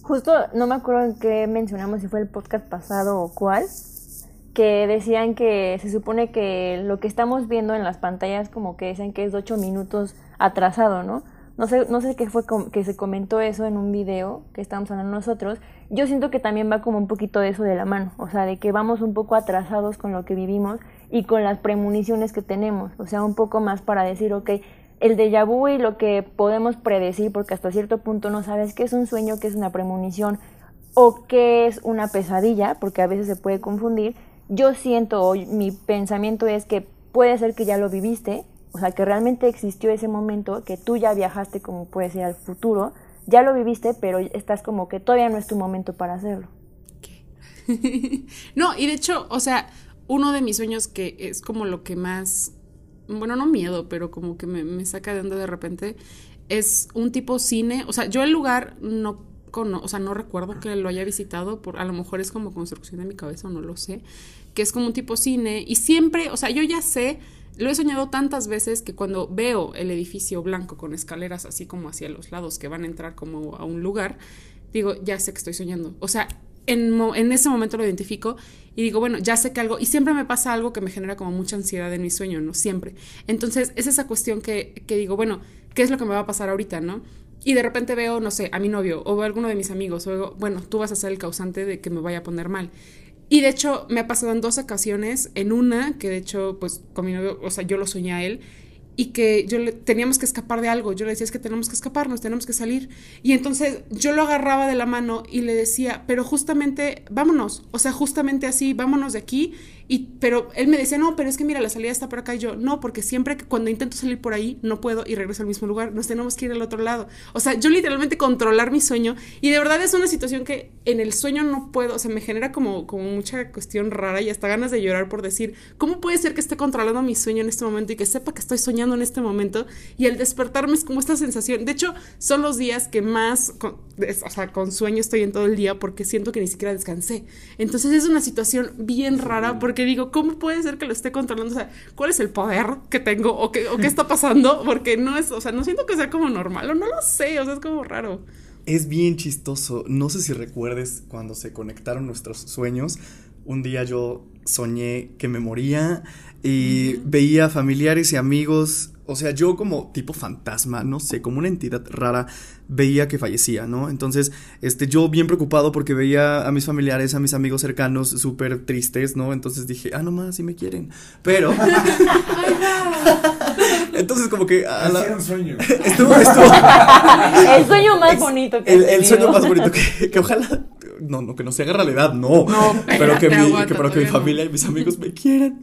Justo no me acuerdo en qué mencionamos, si fue el podcast pasado o cuál, que decían que se supone que lo que estamos viendo en las pantallas como que dicen que es de 8 minutos atrasado, ¿no? No sé, no sé qué fue que se comentó eso en un video que estábamos hablando nosotros. Yo siento que también va como un poquito de eso de la mano, o sea, de que vamos un poco atrasados con lo que vivimos y con las premoniciones que tenemos, o sea, un poco más para decir, ok, el déjà vu y lo que podemos predecir, porque hasta cierto punto no sabes qué es un sueño, qué es una premonición o qué es una pesadilla, porque a veces se puede confundir. Yo siento, o mi pensamiento es que puede ser que ya lo viviste, o sea, que realmente existió ese momento, que tú ya viajaste como puede ser al futuro, ya lo viviste, pero estás como que todavía no es tu momento para hacerlo. no, y de hecho, o sea, uno de mis sueños que es como lo que más bueno, no miedo, pero como que me, saca de onda de repente, es un tipo cine, o sea, yo el lugar no o sea, no recuerdo que lo haya visitado, por, a lo mejor es como construcción de mi cabeza, no lo sé, que es como un tipo cine y siempre, o sea, yo ya sé, lo he soñado tantas veces que cuando veo el edificio blanco con escaleras así como hacia los lados que van a entrar como a un lugar, digo, ya sé que estoy soñando. O sea, en, en, ese momento lo identifico y digo, bueno, ya sé que algo, y siempre me pasa algo que me genera como mucha ansiedad en mi sueño, ¿no? Siempre. Entonces, es esa cuestión que, que digo, bueno, ¿qué es lo que me va a pasar ahorita, ¿no? Y de repente veo, no sé, a mi novio o a alguno de mis amigos, o digo, bueno, tú vas a ser el causante de que me vaya a poner mal. Y de hecho, me ha pasado en dos ocasiones, en una, que de hecho, pues con mi novio, o sea, yo lo soñé a él, y que yo le, teníamos que escapar de algo. Yo le decía, es que tenemos que escaparnos, tenemos que salir. Y entonces yo lo agarraba de la mano y le decía, pero justamente, vámonos, o sea, justamente así, vámonos de aquí Y, pero él me decía, no, pero es que mira, la salida está por acá. Y yo, no, porque siempre que cuando intento salir por ahí, no puedo y regreso al mismo lugar. Nos tenemos que ir al otro lado. O sea, yo literalmente controlar mi sueño. Y de verdad es una situación que en el sueño no puedo. O sea, me genera como, como mucha cuestión rara y hasta ganas de llorar por decir, ¿cómo puede ser que esté controlando mi sueño en este momento y que sepa que estoy soñando en este momento? Y el despertarme es como esta sensación. De hecho, son los días que más, o sea, con sueño estoy en todo el día porque siento que ni siquiera descansé. Entonces es una situación bien rara porque porque digo, ¿cómo puede ser que lo esté controlando? O sea, ¿cuál es el poder que tengo o qué, o qué está pasando? Porque no es, o sea, no siento que sea como normal o no lo sé, o sea, es como raro. Es bien chistoso. No sé si recuerdes cuando se conectaron nuestros sueños. Un día yo soñé que me moría y veía familiares y amigos o sea, yo como tipo fantasma, no sé, como una entidad rara, veía que fallecía, ¿no? Entonces, este, yo bien preocupado porque veía a mis familiares, a mis amigos cercanos súper tristes, ¿no? Entonces dije, ah, no más, si me quieren. Pero... Entonces, como que... A la... un sueño. estuvo, estuvo... el sueño más bonito que... El, el sueño más bonito que, que ojalá... No, no, que no se haga realidad, no. No, pero que, mi, que, pero que mi familia y mis amigos me quieran.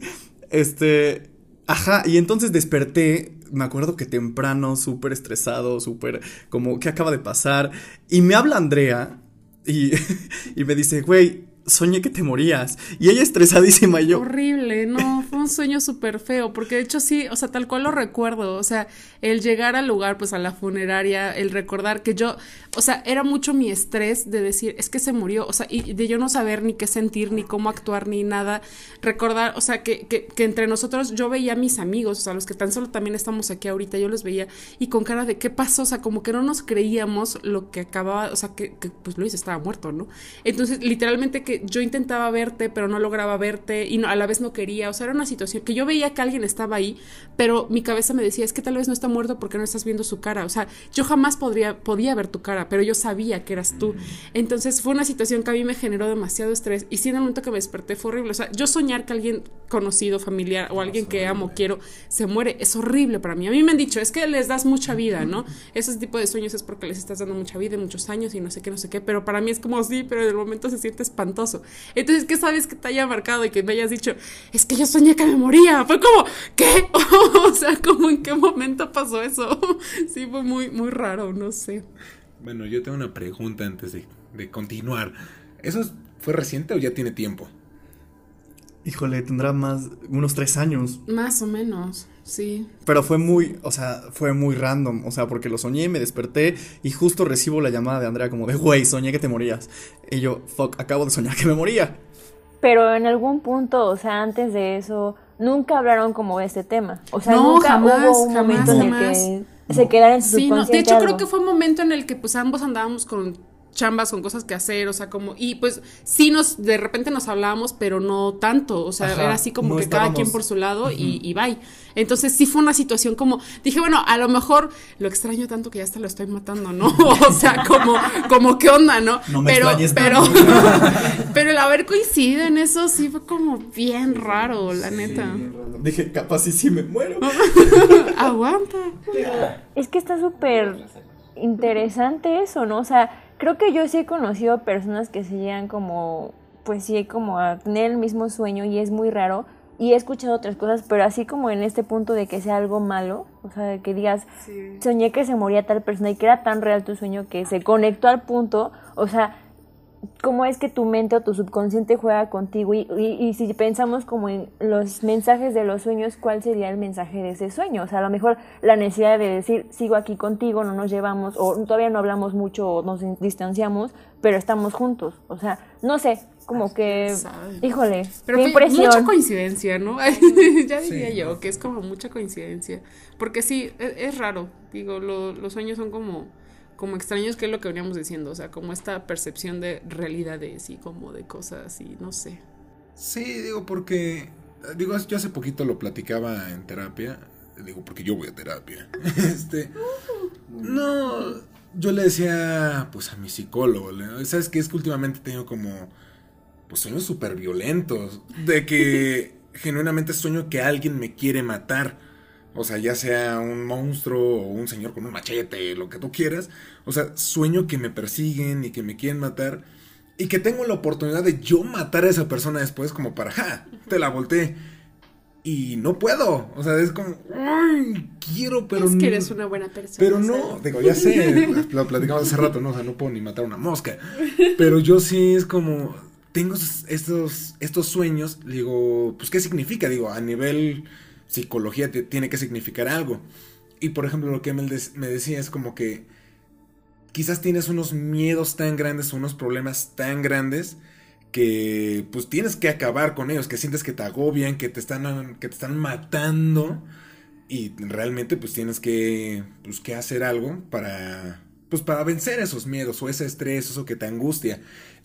Este... Ajá, y entonces desperté, me acuerdo que temprano, súper estresado, súper como, ¿qué acaba de pasar? Y me habla Andrea y, y me dice, güey, soñé que te morías. Y ella estresadísima y yo. Horrible, no, fue un sueño súper feo, porque de hecho sí, o sea, tal cual lo recuerdo, o sea, el llegar al lugar, pues a la funeraria, el recordar que yo, o sea, era mucho mi estrés de decir, es que se murió, o sea, y de yo no saber ni qué sentir, ni cómo actuar, ni nada, recordar, o sea, que, que, que entre nosotros yo veía a mis amigos, o sea, los que tan solo también estamos aquí ahorita, yo los veía y con cara de qué pasó, o sea, como que no nos creíamos lo que acababa, o sea, que, que pues Luis estaba muerto, ¿no? Entonces, literalmente que yo intentaba verte, pero no lograba verte y no, a la vez no quería. O sea, era una situación que yo veía que alguien estaba ahí, pero mi cabeza me decía, es que tal vez no está muerto porque no estás viendo su cara. O sea, yo jamás podría, podía ver tu cara, pero yo sabía que eras tú. Entonces fue una situación que a mí me generó demasiado estrés y sí, en el momento que me desperté fue horrible. O sea, yo soñar que alguien conocido, familiar o alguien que amo, quiero, se muere, es horrible para mí. A mí me han dicho, es que les das mucha vida, ¿no? Ese tipo de sueños es porque les estás dando mucha vida, muchos años y no sé qué, no sé qué, pero para mí es como sí, pero en el momento se siente espantoso entonces, ¿qué sabes que te haya marcado y que me hayas dicho, es que yo soñé que me moría? Fue como, ¿qué? o sea, como en qué momento pasó eso? sí, fue muy, muy raro, no sé. Bueno, yo tengo una pregunta antes de, de continuar. ¿Eso fue reciente o ya tiene tiempo? Híjole, tendrá más, unos tres años. Más o menos. Sí. Pero fue muy, o sea, fue muy random, o sea, porque lo soñé, me desperté y justo recibo la llamada de Andrea como de, güey, soñé que te morías. Y yo, fuck, acabo de soñar que me moría. Pero en algún punto, o sea, antes de eso, nunca hablaron como de este tema. O sea, nunca hubo un momento en el que se quedara en su sí, no, De hecho, creo que fue un momento en el que pues ambos andábamos con chambas, con cosas que hacer, o sea, como, y pues sí nos, de repente nos hablábamos, pero no tanto, o sea, era así como que cada quien por su lado y, y bye. Entonces sí fue una situación como, dije, bueno, a lo mejor lo extraño tanto que ya hasta lo estoy matando, ¿no? o sea, como, como qué onda, ¿no? no me pero, pero, pero el haber coincidido en eso sí fue como bien raro, la neta. Dije, capaz y sí me muero. Aguanta. Es que está súper interesante eso, ¿no? O sea, creo que yo sí he conocido personas que se llegan como, pues sí, como a tener el mismo sueño y es muy raro. Y he escuchado otras cosas, pero así como en este punto de que sea algo malo, o sea, de que digas, soñé que se moría tal persona y que era tan real tu sueño que se conectó al punto, o sea, cómo es que tu mente o tu subconsciente juega contigo y, y, si pensamos como en los mensajes de los sueños, ¿cuál sería el mensaje de ese sueño? O sea, a lo mejor la necesidad de decir, sigo aquí contigo, no nos llevamos, o todavía no hablamos mucho o nos distanciamos, pero estamos juntos. O sea, no sé, como que, híjole, pero qué impresión. Mucha coincidencia, ¿no? ya diría yo, que es como mucha coincidencia. Porque sí, es, es raro. Digo, los sueños son como como extraños, que es lo que veníamos diciendo, o sea, como esta percepción de realidades y como de cosas y no sé. Sí, digo, porque, digo, yo hace poquito lo platicaba en terapia, digo, porque yo voy a terapia. este, no, yo le decía, pues a mi psicólogo, ¿sabes qué? Es que últimamente tengo como, pues sueños súper violentos, de que genuinamente sueño que alguien me quiere matar. O sea, ya sea un monstruo o un señor con un machete, lo que tú quieras. O sea, sueño que me persiguen y que me quieren matar. y que tengo la oportunidad de yo matar a esa persona después como para, ja, te la volteé. Y no puedo. O sea, es como, ay, quiero, pero Es que eres una buena persona. Pero no, digo, ya sé, lo platicamos hace rato, ¿no? O sea, no puedo ni matar una mosca. Pero yo sí es como, tengo estos, estos sueños, digo, pues, ¿qué significa? Digo, a nivel psicología tiene que significar algo. Y por ejemplo, lo que me, me decía es como que quizás tienes unos miedos tan grandes, unos problemas tan grandes que pues tienes que acabar con ellos, que sientes que te agobian, que te están, que te están matando y realmente pues tienes que, pues, que hacer algo para, pues para vencer esos miedos o ese estrés, eso que te angustia.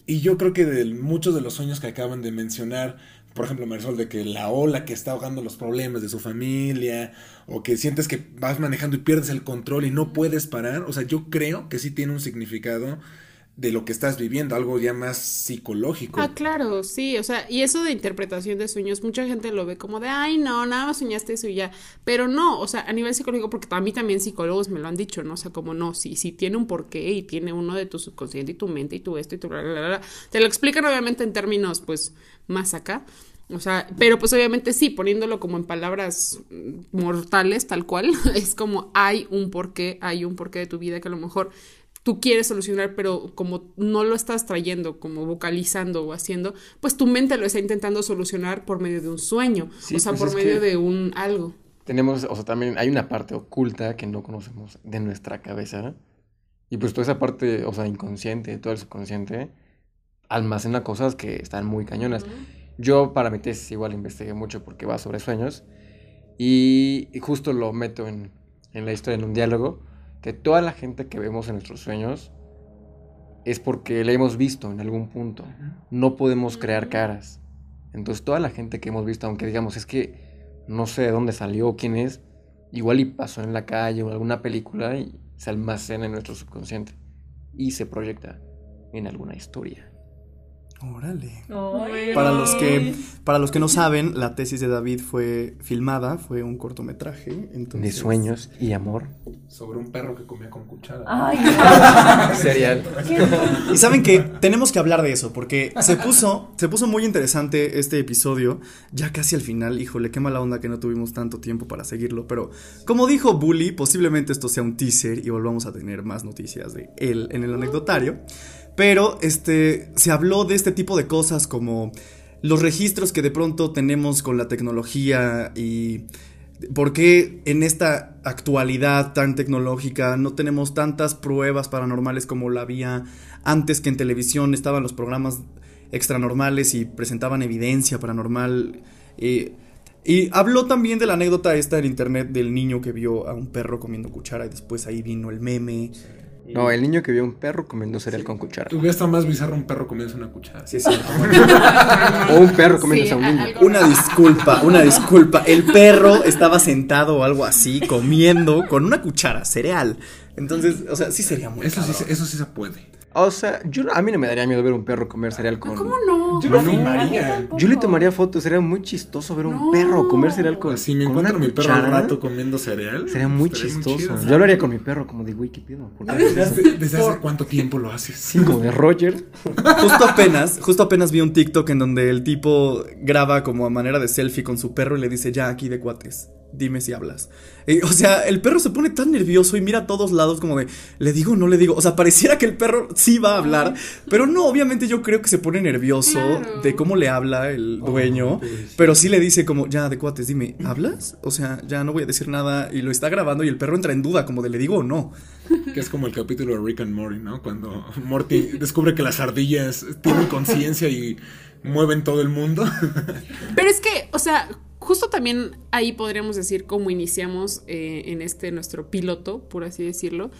Y yo creo que de muchos de los sueños que acaban de mencionar, por ejemplo, Marisol, de que la ola que está ahogando los problemas de su familia, o que sientes que vas manejando y pierdes el control y no puedes parar, o sea, yo creo que sí tiene un significado de lo que estás viviendo, algo ya más psicológico. Ah, claro, sí, o sea, y eso de interpretación de sueños, mucha gente lo ve como de, ay, no, nada más soñaste eso y ya, pero no, o sea, a nivel psicológico, porque a mí también psicólogos me lo han dicho, ¿no? O sea, como no, sí, sí tiene un porqué y tiene uno de tu subconsciente y tu mente y tu esto y tu bla, bla, bla, bla. Te lo explican obviamente en términos, pues, más acá, o sea, pero pues obviamente sí, poniéndolo como en palabras mortales, tal cual, es como hay un porqué, hay un porqué de tu vida que a lo mejor tú quieres solucionar, pero como no lo estás trayendo, como vocalizando o haciendo, pues tu mente lo está intentando solucionar por medio de un sueño, o sea, pues por medio de un algo. Tenemos, o sea, también hay una parte oculta que no conocemos de nuestra cabeza, y pues toda esa parte, o sea, inconsciente, todo el subconsciente, almacena cosas que están muy cañonas. Yo para mi tesis igual investigué mucho porque va sobre sueños, y, justo lo meto en, en la historia, en un diálogo, que toda la gente que vemos en nuestros sueños es porque la hemos visto en algún punto. No podemos crear caras. Entonces toda la gente que hemos visto, aunque digamos es que no sé de dónde salió, quién es, igual y pasó en la calle o alguna película y se almacena en nuestro subconsciente y se proyecta en alguna historia. Órale. Para los que para los que no saben, la tesis de David fue filmada, fue un cortometraje, de sueños y amor sobre un perro que comía con cuchara. Ay, Serial. Y saben que tenemos que hablar de eso porque se puso se puso muy interesante este episodio, ya casi al final, híjole, qué mala onda que no tuvimos tanto tiempo para seguirlo, pero como dijo Bully, posiblemente esto sea un teaser y volvamos a tener más noticias de él en el anecdotario. Pero este, se habló de este tipo de cosas como los registros que de pronto tenemos con la tecnología y por qué en esta actualidad tan tecnológica no tenemos tantas pruebas paranormales como la había antes que en televisión estaban los programas extranormales y presentaban evidencia paranormal. Eh, y habló también de la anécdota esta en internet del niño que vio a un perro comiendo cuchara y después ahí vino el meme. No, el niño que vio un perro comiendo cereal con cuchara. Hubiera estado más bizarro un perro comiendo una cuchara. Sí, sí. o un perro comiendo a un niño. Una disculpa, una disculpa. El perro estaba sentado o algo así, comiendo con una cuchara cereal. Entonces, o sea, sí sería muy Eso, sí, eso sí se puede. O sea, yo, a mí no me daría miedo ver un perro comer cereal con. ¿Cómo no? Yo lo filmaría. Yo le tomaría fotos, sería muy chistoso ver un perro comer cereal con. Si me encuentro mi perro un rato comiendo cereal. Sería muy chistoso. yo lo haría con mi perro, como de, güey, ¿qué pido? ¿Desde, ¿Desde, hace cuánto tiempo lo haces? Sí, como de Roger. Justo apenas, justo apenas vi un TikTok en donde el tipo graba como a manera de selfie con su perro y le dice, ya aquí de cuates dime si hablas. Eh, o sea, el perro se pone tan nervioso y mira a todos lados como de, ¿le digo o no le digo? O sea, pareciera que el perro sí va a hablar, pero no, obviamente yo creo que se pone nervioso de cómo le habla el oh, dueño, pero sí le dice como, ya, de cuates, dime, ¿hablas? O sea, ya no voy a decir nada y lo está grabando y el perro entra en duda como de, ¿le digo o no? Que es como el capítulo de Rick and Morty, ¿no? Cuando Morty descubre que las ardillas tienen conciencia y mueven todo el mundo. Pero es que, o sea, justo también ahí podríamos decir cómo iniciamos eh, en este nuestro piloto, por así decirlo,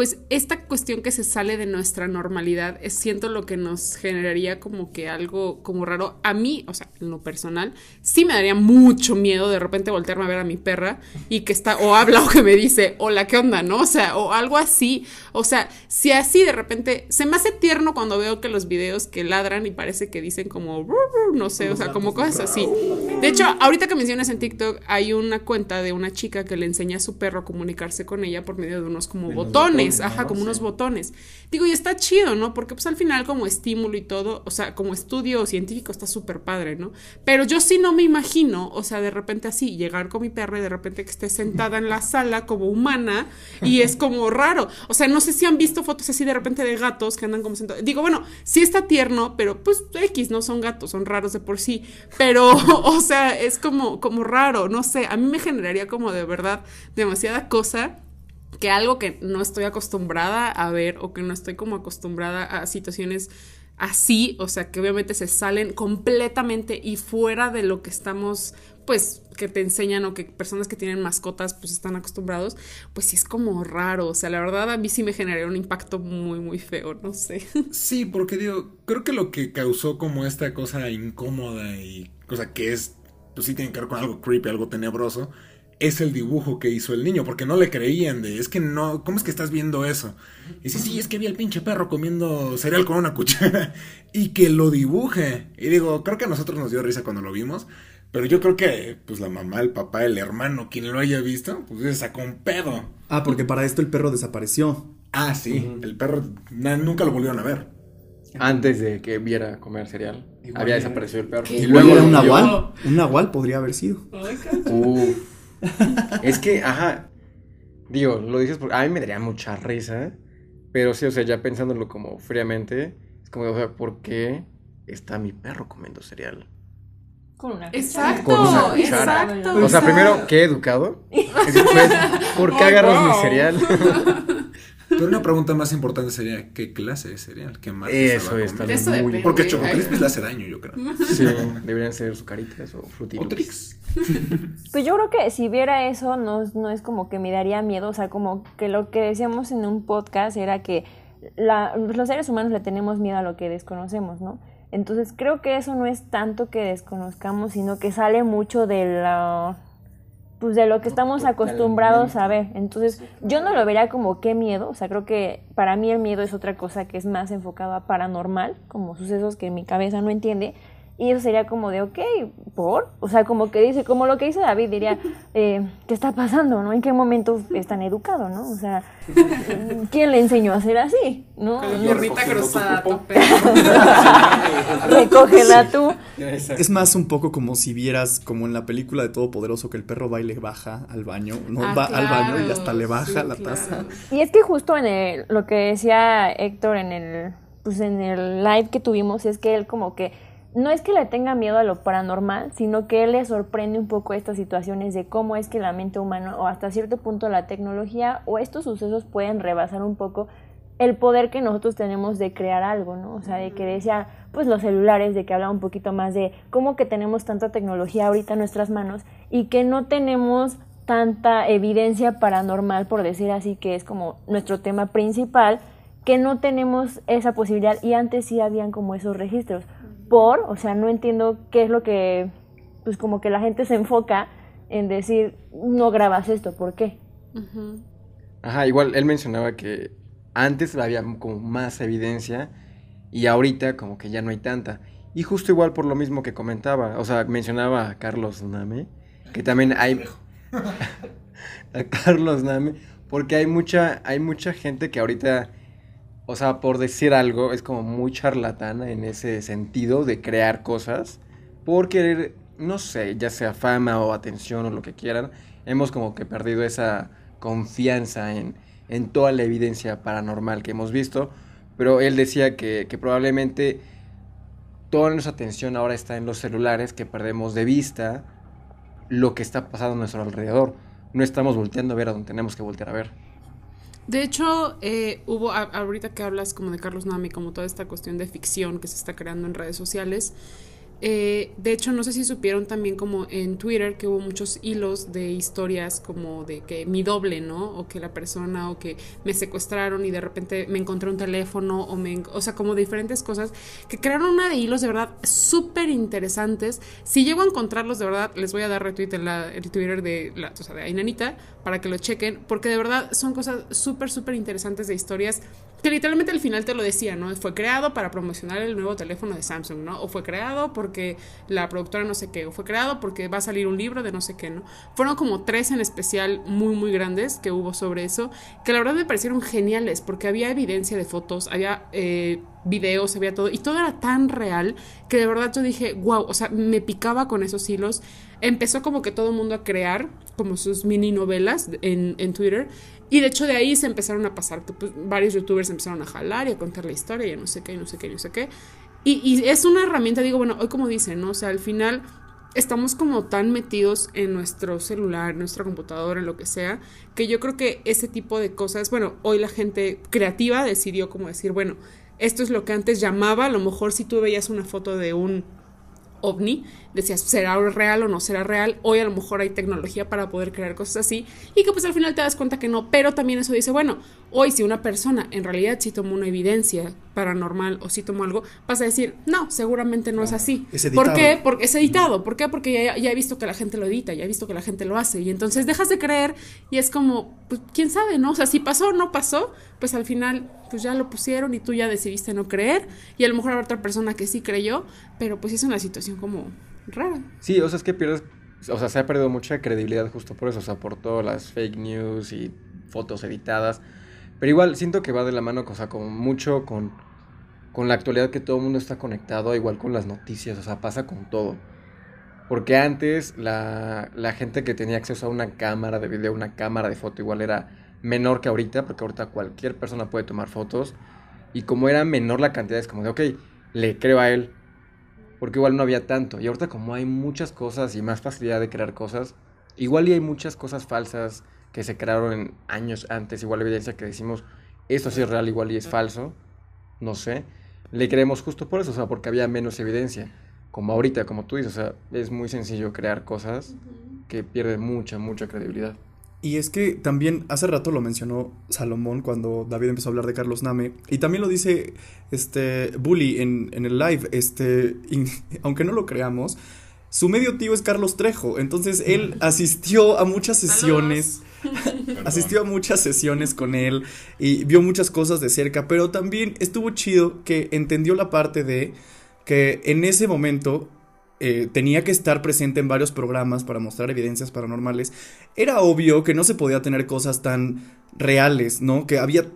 pues esta cuestión que se sale de nuestra normalidad es siento lo que nos generaría como que algo como raro a mí, o sea, en lo personal, sí me daría mucho miedo de repente voltearme a ver a mi perra y que está o habla o que me dice, "Hola, ¿qué onda?", ¿no? O sea, o algo así. O sea, si así de repente se me hace tierno cuando veo que los videos que ladran y parece que dicen como no sé, o sea, como cosas así. De hecho, ahorita que mencionas en TikTok hay una cuenta de una chica que le enseña a su perro a comunicarse con ella por medio de unos como botones botones, ajá, como unos botones. Digo, y está chido, ¿no? Porque pues al final como estímulo y todo, o sea, como estudio científico está súper padre, ¿no? Pero yo sí no me imagino, o sea, de repente así, llegar con mi perro y de repente que esté sentada en la sala como humana y es como raro. O sea, no sé si han visto fotos así de repente de gatos que andan como sentados. Digo, bueno, sí está tierno, pero pues X, no son gatos, son raros de por sí. Pero, o sea, es como, como raro, no sé, a mí me generaría como de verdad demasiada cosa que algo que no estoy acostumbrada a ver o que no estoy como acostumbrada a situaciones así, o sea, que obviamente se salen completamente y fuera de lo que estamos, pues, que te enseñan o que personas que tienen mascotas, pues, están acostumbrados, pues sí es como raro, o sea, la verdad a mí sí me generaría un impacto muy, muy feo, no sé. Sí, porque digo, creo que lo que causó como esta cosa incómoda y cosa que es, pues sí tiene que ver con algo creepy, algo tenebroso, es el dibujo que hizo el niño, porque no le creían de, es que no, ¿cómo es que estás viendo eso? Y dice, sí, es que vi al pinche perro comiendo cereal con una cuchara y que lo dibuje. Y digo, creo que a nosotros nos dio risa cuando lo vimos, pero yo creo que, pues la mamá, el papá, el hermano, quien lo haya visto, pues se sacó un pedo. Ah, porque para esto el perro desapareció. Ah, sí, el perro nunca lo volvieron a ver. Antes de que viera comer cereal, había desaparecido el perro. Y luego era un nahual. Un nahual podría haber sido. Ay, es que, ajá. Digo, lo dices porque a mí me daría mucha risa. Pero sí, o sea, ya pensándolo como fríamente, es como, o sea, ¿por qué está mi perro comiendo cereal? Con una Exacto, Con una exacto. O sea, primero, ¿qué educado? después, ¿por qué agarras mi cereal? Pero una pregunta más importante sería, ¿qué clase de cereal? ¿Qué más? Eso es también muy... Porque Choco Crispis le hace daño, yo creo. Sí, deberían ser sucaritas o frutitas. Pues yo creo que si viera eso, no, no es como que me daría miedo, o sea, como que lo que decíamos en un podcast era que la, los seres humanos le tenemos miedo a lo que desconocemos, ¿no? Entonces creo que eso no es tanto que desconozcamos, sino que sale mucho de la pues de lo que estamos acostumbrados a ver. Entonces, yo no lo vería como qué miedo, o sea, creo que para mí el miedo es otra cosa que es más enfocado a paranormal, como sucesos que mi cabeza no entiende, y eso sería como de, ok, ¿por? O sea, como que dice, como lo que dice David, diría, eh, ¿qué está pasando, no? ¿En qué momento es tan educado, no? O sea, ¿quién le enseñó a ser así, no? Con la cruzada, tope. Recógela tú. Es más un poco como si vieras, como en la película de Todopoderoso, que el perro va y le baja al baño, no ah, va al baño y hasta le baja la taza. Y es que justo en el, lo que decía Héctor en el, pues en el live que tuvimos, es que él como que no es que le tenga miedo a lo paranormal, sino que él le sorprende un poco estas situaciones de cómo es que la mente humana o hasta cierto punto la tecnología o estos sucesos pueden rebasar un poco el poder que nosotros tenemos de crear algo, ¿no? O sea, de que decía, pues los celulares, de que hablaba un poquito más de cómo que tenemos tanta tecnología ahorita en nuestras manos y que no tenemos tanta evidencia paranormal, por decir así, que es como nuestro tema principal, que no tenemos esa posibilidad. Y antes sí habían como esos registros por, o sea, no entiendo qué es lo que, pues como que la gente se enfoca en decir, no grabas esto, ¿por qué? Ajá, igual él mencionaba que antes había como más evidencia y ahorita como que ya no hay tanta. Y justo igual por lo mismo que comentaba, o sea, mencionaba a Carlos Name, que también hay... a Carlos Name, porque hay mucha, hay mucha gente que ahorita o sea, por decir algo, es como muy charlatana en ese sentido de crear cosas por querer, no sé, ya sea fama o atención o lo que quieran. Hemos como que perdido esa confianza en, en toda la evidencia paranormal que hemos visto. Pero él decía que, que probablemente toda nuestra atención ahora está en los celulares, que perdemos de vista lo que está pasando a nuestro alrededor. No estamos volteando a ver a donde tenemos que voltear a ver. De hecho, eh, hubo, ahorita que hablas como de Carlos Nami, como toda esta cuestión de ficción que se está creando en redes sociales, eh, de hecho, no sé si supieron también como en Twitter que hubo muchos hilos de historias como de que mi doble, ¿no? O que la persona, o que me secuestraron y de repente me encontré un teléfono, o, me, o sea, como diferentes cosas que crearon una de hilos de verdad súper interesantes. Si llego a encontrarlos, de verdad, les voy a dar retweet en la, Twitter de, la, o sea, de Ainanita para que lo chequen, porque de verdad son cosas súper, súper interesantes de historias que literalmente al final te lo decía, ¿no? Fue creado para promocionar el nuevo teléfono de Samsung, ¿no? O fue creado porque la productora no sé qué, o fue creado porque va a salir un libro de no sé qué, ¿no? Fueron como tres en especial muy, muy grandes que hubo sobre eso, que la verdad me parecieron geniales, porque había evidencia de fotos, había eh, videos, había todo, y todo era tan real que de verdad yo dije, wow, o sea, me picaba con esos hilos. Empezó como que todo el mundo a crear como sus mini novelas en, en Twitter y de hecho de ahí se empezaron a pasar, que pues, varios youtubers empezaron a jalar y a contar la historia y no sé qué, y no sé qué, y no sé qué. Y, y, es una herramienta, digo, bueno, hoy como dicen, ¿no? O sea, al final estamos como tan metidos en nuestro celular, en nuestra computadora, en lo que sea, que yo creo que ese tipo de cosas, bueno, hoy la gente creativa decidió como decir, bueno, esto es lo que antes llamaba, a lo mejor si tú veías una foto de un ovni, decías, ¿será real o no será real? Hoy a lo mejor hay tecnología para poder crear cosas así y que pues al final te das cuenta que no, pero también eso dice, bueno, hoy si una persona en realidad sí tomó una evidencia paranormal o sí tomó algo, vas a decir, no, seguramente no es así. ¿Por qué? Porque es editado. ¿Por qué? Porque ya, ya, he visto que la gente lo edita, ya he visto que la gente lo hace y entonces dejas de creer y es como, pues quién sabe, ¿no? O sea, si pasó o no pasó, pues al final pues ya lo pusieron y tú ya decidiste no creer y a lo mejor habrá otra persona que sí creyó, pero pues es una situación como rara. Sí, o sea, es que pierdes, o sea, se ha perdido mucha credibilidad justo por eso, o sea, por todas las fake news y fotos editadas. Pero igual siento que va de la mano, o como mucho con, con la actualidad que todo el mundo está conectado, igual con las noticias, o sea, pasa con todo. Porque antes la, la gente que tenía acceso a una cámara de video, una cámara de foto, igual era menor que ahorita, porque ahorita cualquier persona puede tomar fotos. Y como era menor la cantidad, es como de, ok, le creo a él, porque igual no había tanto. Y ahorita como hay muchas cosas y más facilidad de crear cosas, igual y hay muchas cosas falsas que se crearon en años antes, igual evidencia que decimos, esto sí es real, igual y es falso, no sé. Le creemos justo por eso, o sea, porque había menos evidencia. Como ahorita, como tú dices, o sea, es muy sencillo crear cosas que pierden mucha, mucha credibilidad. Y es que también hace rato lo mencionó Salomón cuando David empezó a hablar de Carlos Name. Y también lo dice este Bully en, en el live. Este, aunque no lo creamos, su medio tío es Carlos Trejo. Entonces él asistió a muchas sesiones. asistió a muchas sesiones con él y vio muchas cosas de cerca. Pero también estuvo chido que entendió la parte de que en ese momento eh, tenía que estar presente en varios programas para mostrar evidencias paranormales, era obvio que no se podía tener cosas tan reales, ¿no? Que había...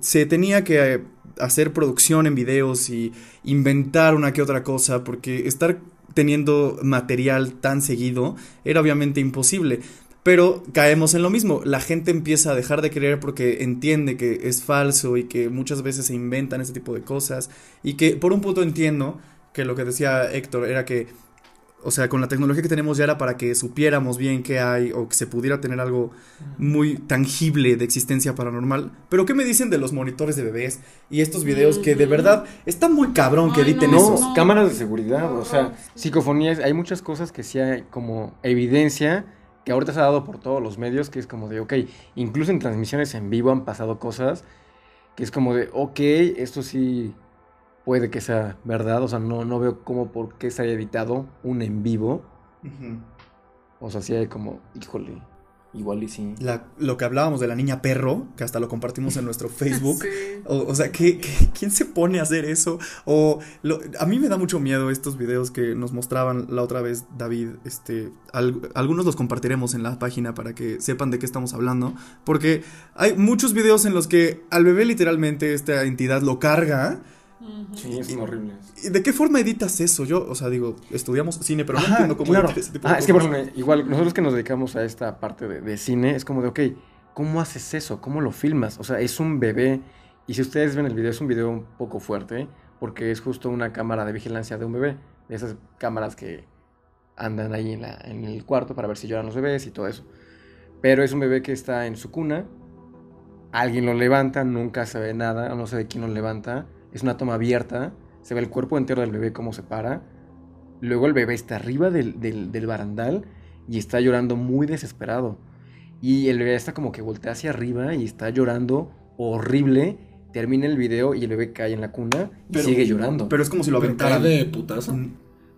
Se tenía que eh, hacer producción en videos y inventar una que otra cosa, porque estar teniendo material tan seguido era obviamente imposible. Pero caemos en lo mismo, la gente empieza a dejar de creer porque entiende que es falso y que muchas veces se inventan ese tipo de cosas y que por un punto entiendo que lo que decía Héctor era que, o sea, con la tecnología que tenemos ya era para que supiéramos bien qué hay o que se pudiera tener algo muy tangible de existencia paranormal. Pero ¿qué me dicen de los monitores de bebés y estos videos que de verdad está muy cabrón que editen no, cámaras de seguridad, o sea, psicofonías, hay muchas cosas que sí hay como evidencia que ahorita se ha dado por todos los medios, que es como de, ok, incluso en transmisiones en vivo han pasado cosas que es como de, ok, esto sí puede que sea verdad, o sea, no, no veo cómo por qué se haya editado un en vivo. O sea, sí hay como, híjole, igual y sí. lo que hablábamos de la niña perro, que hasta lo compartimos en nuestro Facebook. o, sea, ¿qué, quién se pone a hacer eso? O a mí me da mucho miedo estos videos que nos mostraban la otra vez David. Este, algunos los compartiremos en la página para que sepan de qué estamos hablando. Porque hay muchos videos en los que al bebé literalmente esta entidad lo carga Sí, son horribles. ¿Y de qué forma editas eso? Yo, o sea, digo, estudiamos cine, pero no entiendo cómo claro. ese tipo de ah, Es que, por ejemplo, igual, nosotros que nos dedicamos a esta parte de, cine, es como de, ok, ¿cómo haces eso? ¿Cómo lo filmas? O sea, es un bebé, y si ustedes ven el video, es un video un poco fuerte, porque es justo una cámara de vigilancia de un bebé. Esas cámaras que andan ahí en, la, en el cuarto para ver si lloran los bebés y todo eso. Pero es un bebé que está en su cuna, alguien lo levanta, nunca se ve nada, no sé de quién lo levanta es una toma abierta, se ve el cuerpo entero del bebé cómo se para. Luego el bebé está arriba del, barandal y está llorando muy desesperado. Y el bebé está como que voltea hacia arriba y está llorando horrible. Termina el video y el bebé cae en la cuna y sigue llorando. Pero es como si lo aventaran. ¿Cae de putazo? Mm.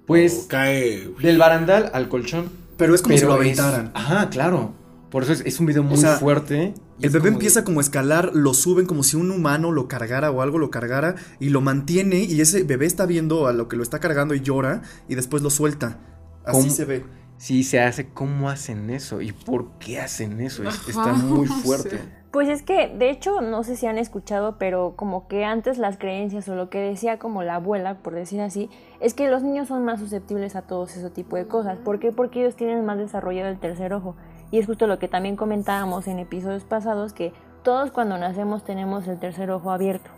Pues cae del barandal al colchón. Pero es como si lo aventaran. Ajá, claro. Por eso es, un video muy fuerte. El bebé empieza como a escalar, lo suben como si un humano lo cargara o algo lo cargara y lo mantiene y ese bebé está viendo a lo que lo está cargando y llora y después lo suelta. Así se ve. Sí, se hace. ¿Cómo hacen eso? ¿Y por qué hacen eso? está muy fuerte. Pues es que, de hecho, no sé si han escuchado, pero como que antes las creencias o lo que decía como la abuela, por decir así, es que los niños son más susceptibles a todos ese tipo de cosas. ¿Por qué? Porque ellos tienen más desarrollado el tercer ojo. Y es justo lo que también comentábamos en episodios pasados, que todos cuando nacemos tenemos el tercer ojo abierto.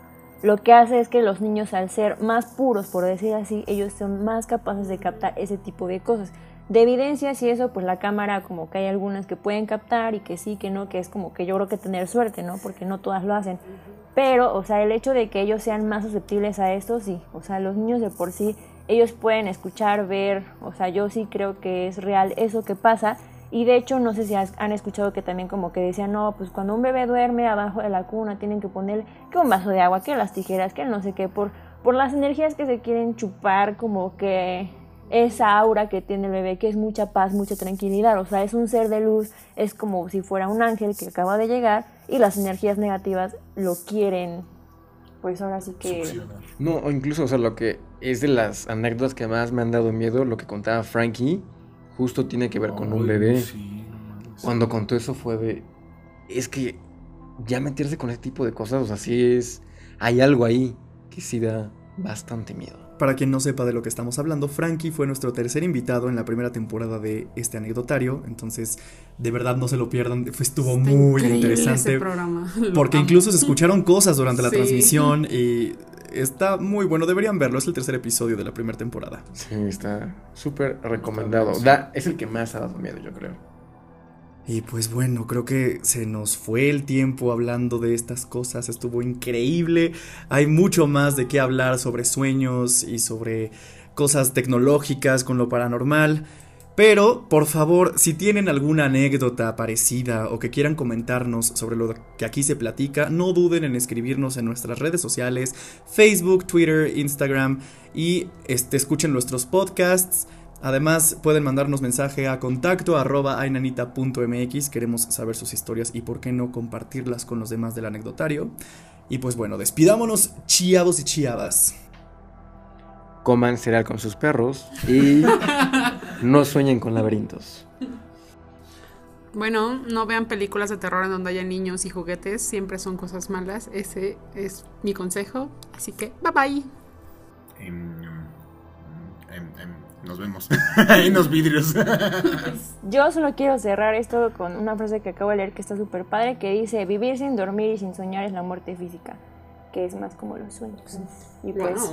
Lo que hace es que los niños al ser más puros, por decir así, ellos son más capaces de captar ese tipo de cosas. De evidencias y eso, pues la cámara como que hay algunas que pueden captar y que sí, que no, que es como que yo creo que tener suerte, ¿no? Porque no todas lo hacen. Pero, o sea, el hecho de que ellos sean más susceptibles a esto, sí. O sea, los niños de por sí, ellos pueden escuchar, ver, o sea, yo sí creo que es real eso que pasa y de hecho, no sé si han escuchado que también como que decían, no, pues cuando un bebé duerme abajo de la cuna tienen que poner que un vaso de agua, que las tijeras, que no sé qué, por, por las energías que se quieren chupar, como que esa aura que tiene el bebé, que es mucha paz, mucha tranquilidad, o sea, es un ser de luz, es como si fuera un ángel que acaba de llegar y las energías negativas lo quieren, pues ahora sí que... No, o incluso, o sea, lo que es de las anécdotas que más me han dado miedo, lo que contaba Frankie, justo tiene que ver con un bebé. Cuando contó eso fue de... Es que ya meterse con ese tipo de cosas, o sea, sí es... Hay algo ahí que sí da bastante miedo. Para quien no sepa de lo que estamos hablando, Frankie fue nuestro tercer invitado en la primera temporada de este anecdotario, entonces de verdad no se lo pierdan, estuvo muy interesante. programa. Porque incluso se escucharon cosas durante la transmisión y está muy bueno, deberían verlo, es el tercer episodio de la primera temporada. Sí, está súper recomendado. Da, es el que más ha dado miedo, yo creo. Y pues bueno, creo que se nos fue el tiempo hablando de estas cosas, estuvo increíble. Hay mucho más de qué hablar sobre sueños y sobre cosas tecnológicas con lo paranormal. Pero, por favor, si tienen alguna anécdota parecida o que quieran comentarnos sobre lo que aquí se platica, no duden en escribirnos en nuestras redes sociales, Facebook, Twitter, Instagram y este, escuchen nuestros podcasts. Además, pueden mandarnos mensaje a contacto arroba ainanita.mx. Queremos saber sus historias y por qué no compartirlas con los demás del anecdotario. Y pues bueno, despidámonos, chiados y chiadas. Coman cereal con sus perros y no sueñen con laberintos. Bueno, no vean películas de terror en donde haya niños y juguetes, siempre son cosas malas. Ese es mi consejo. Así que, bye bye. Em, em, em, nos vemos en los vidrios. Yo solo quiero cerrar esto con una frase que acabo de leer que está súper padre, que dice, vivir sin dormir y sin soñar es la muerte física, que es más como los sueños. Y pues,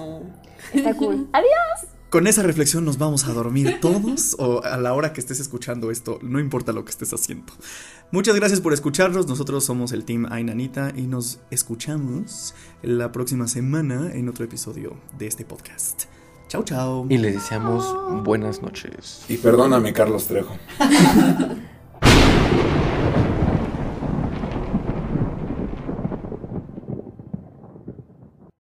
está cool. Adiós. Con esa reflexión nos vamos a dormir todos o a la hora que estés escuchando esto, no importa lo que estés haciendo. Muchas gracias por escucharnos, nosotros somos el Team Ainanita y nos escuchamos la próxima semana en otro episodio de este podcast. Chao, chao. Y le deseamos buenas noches. Y perdóname, Carlos Trejo.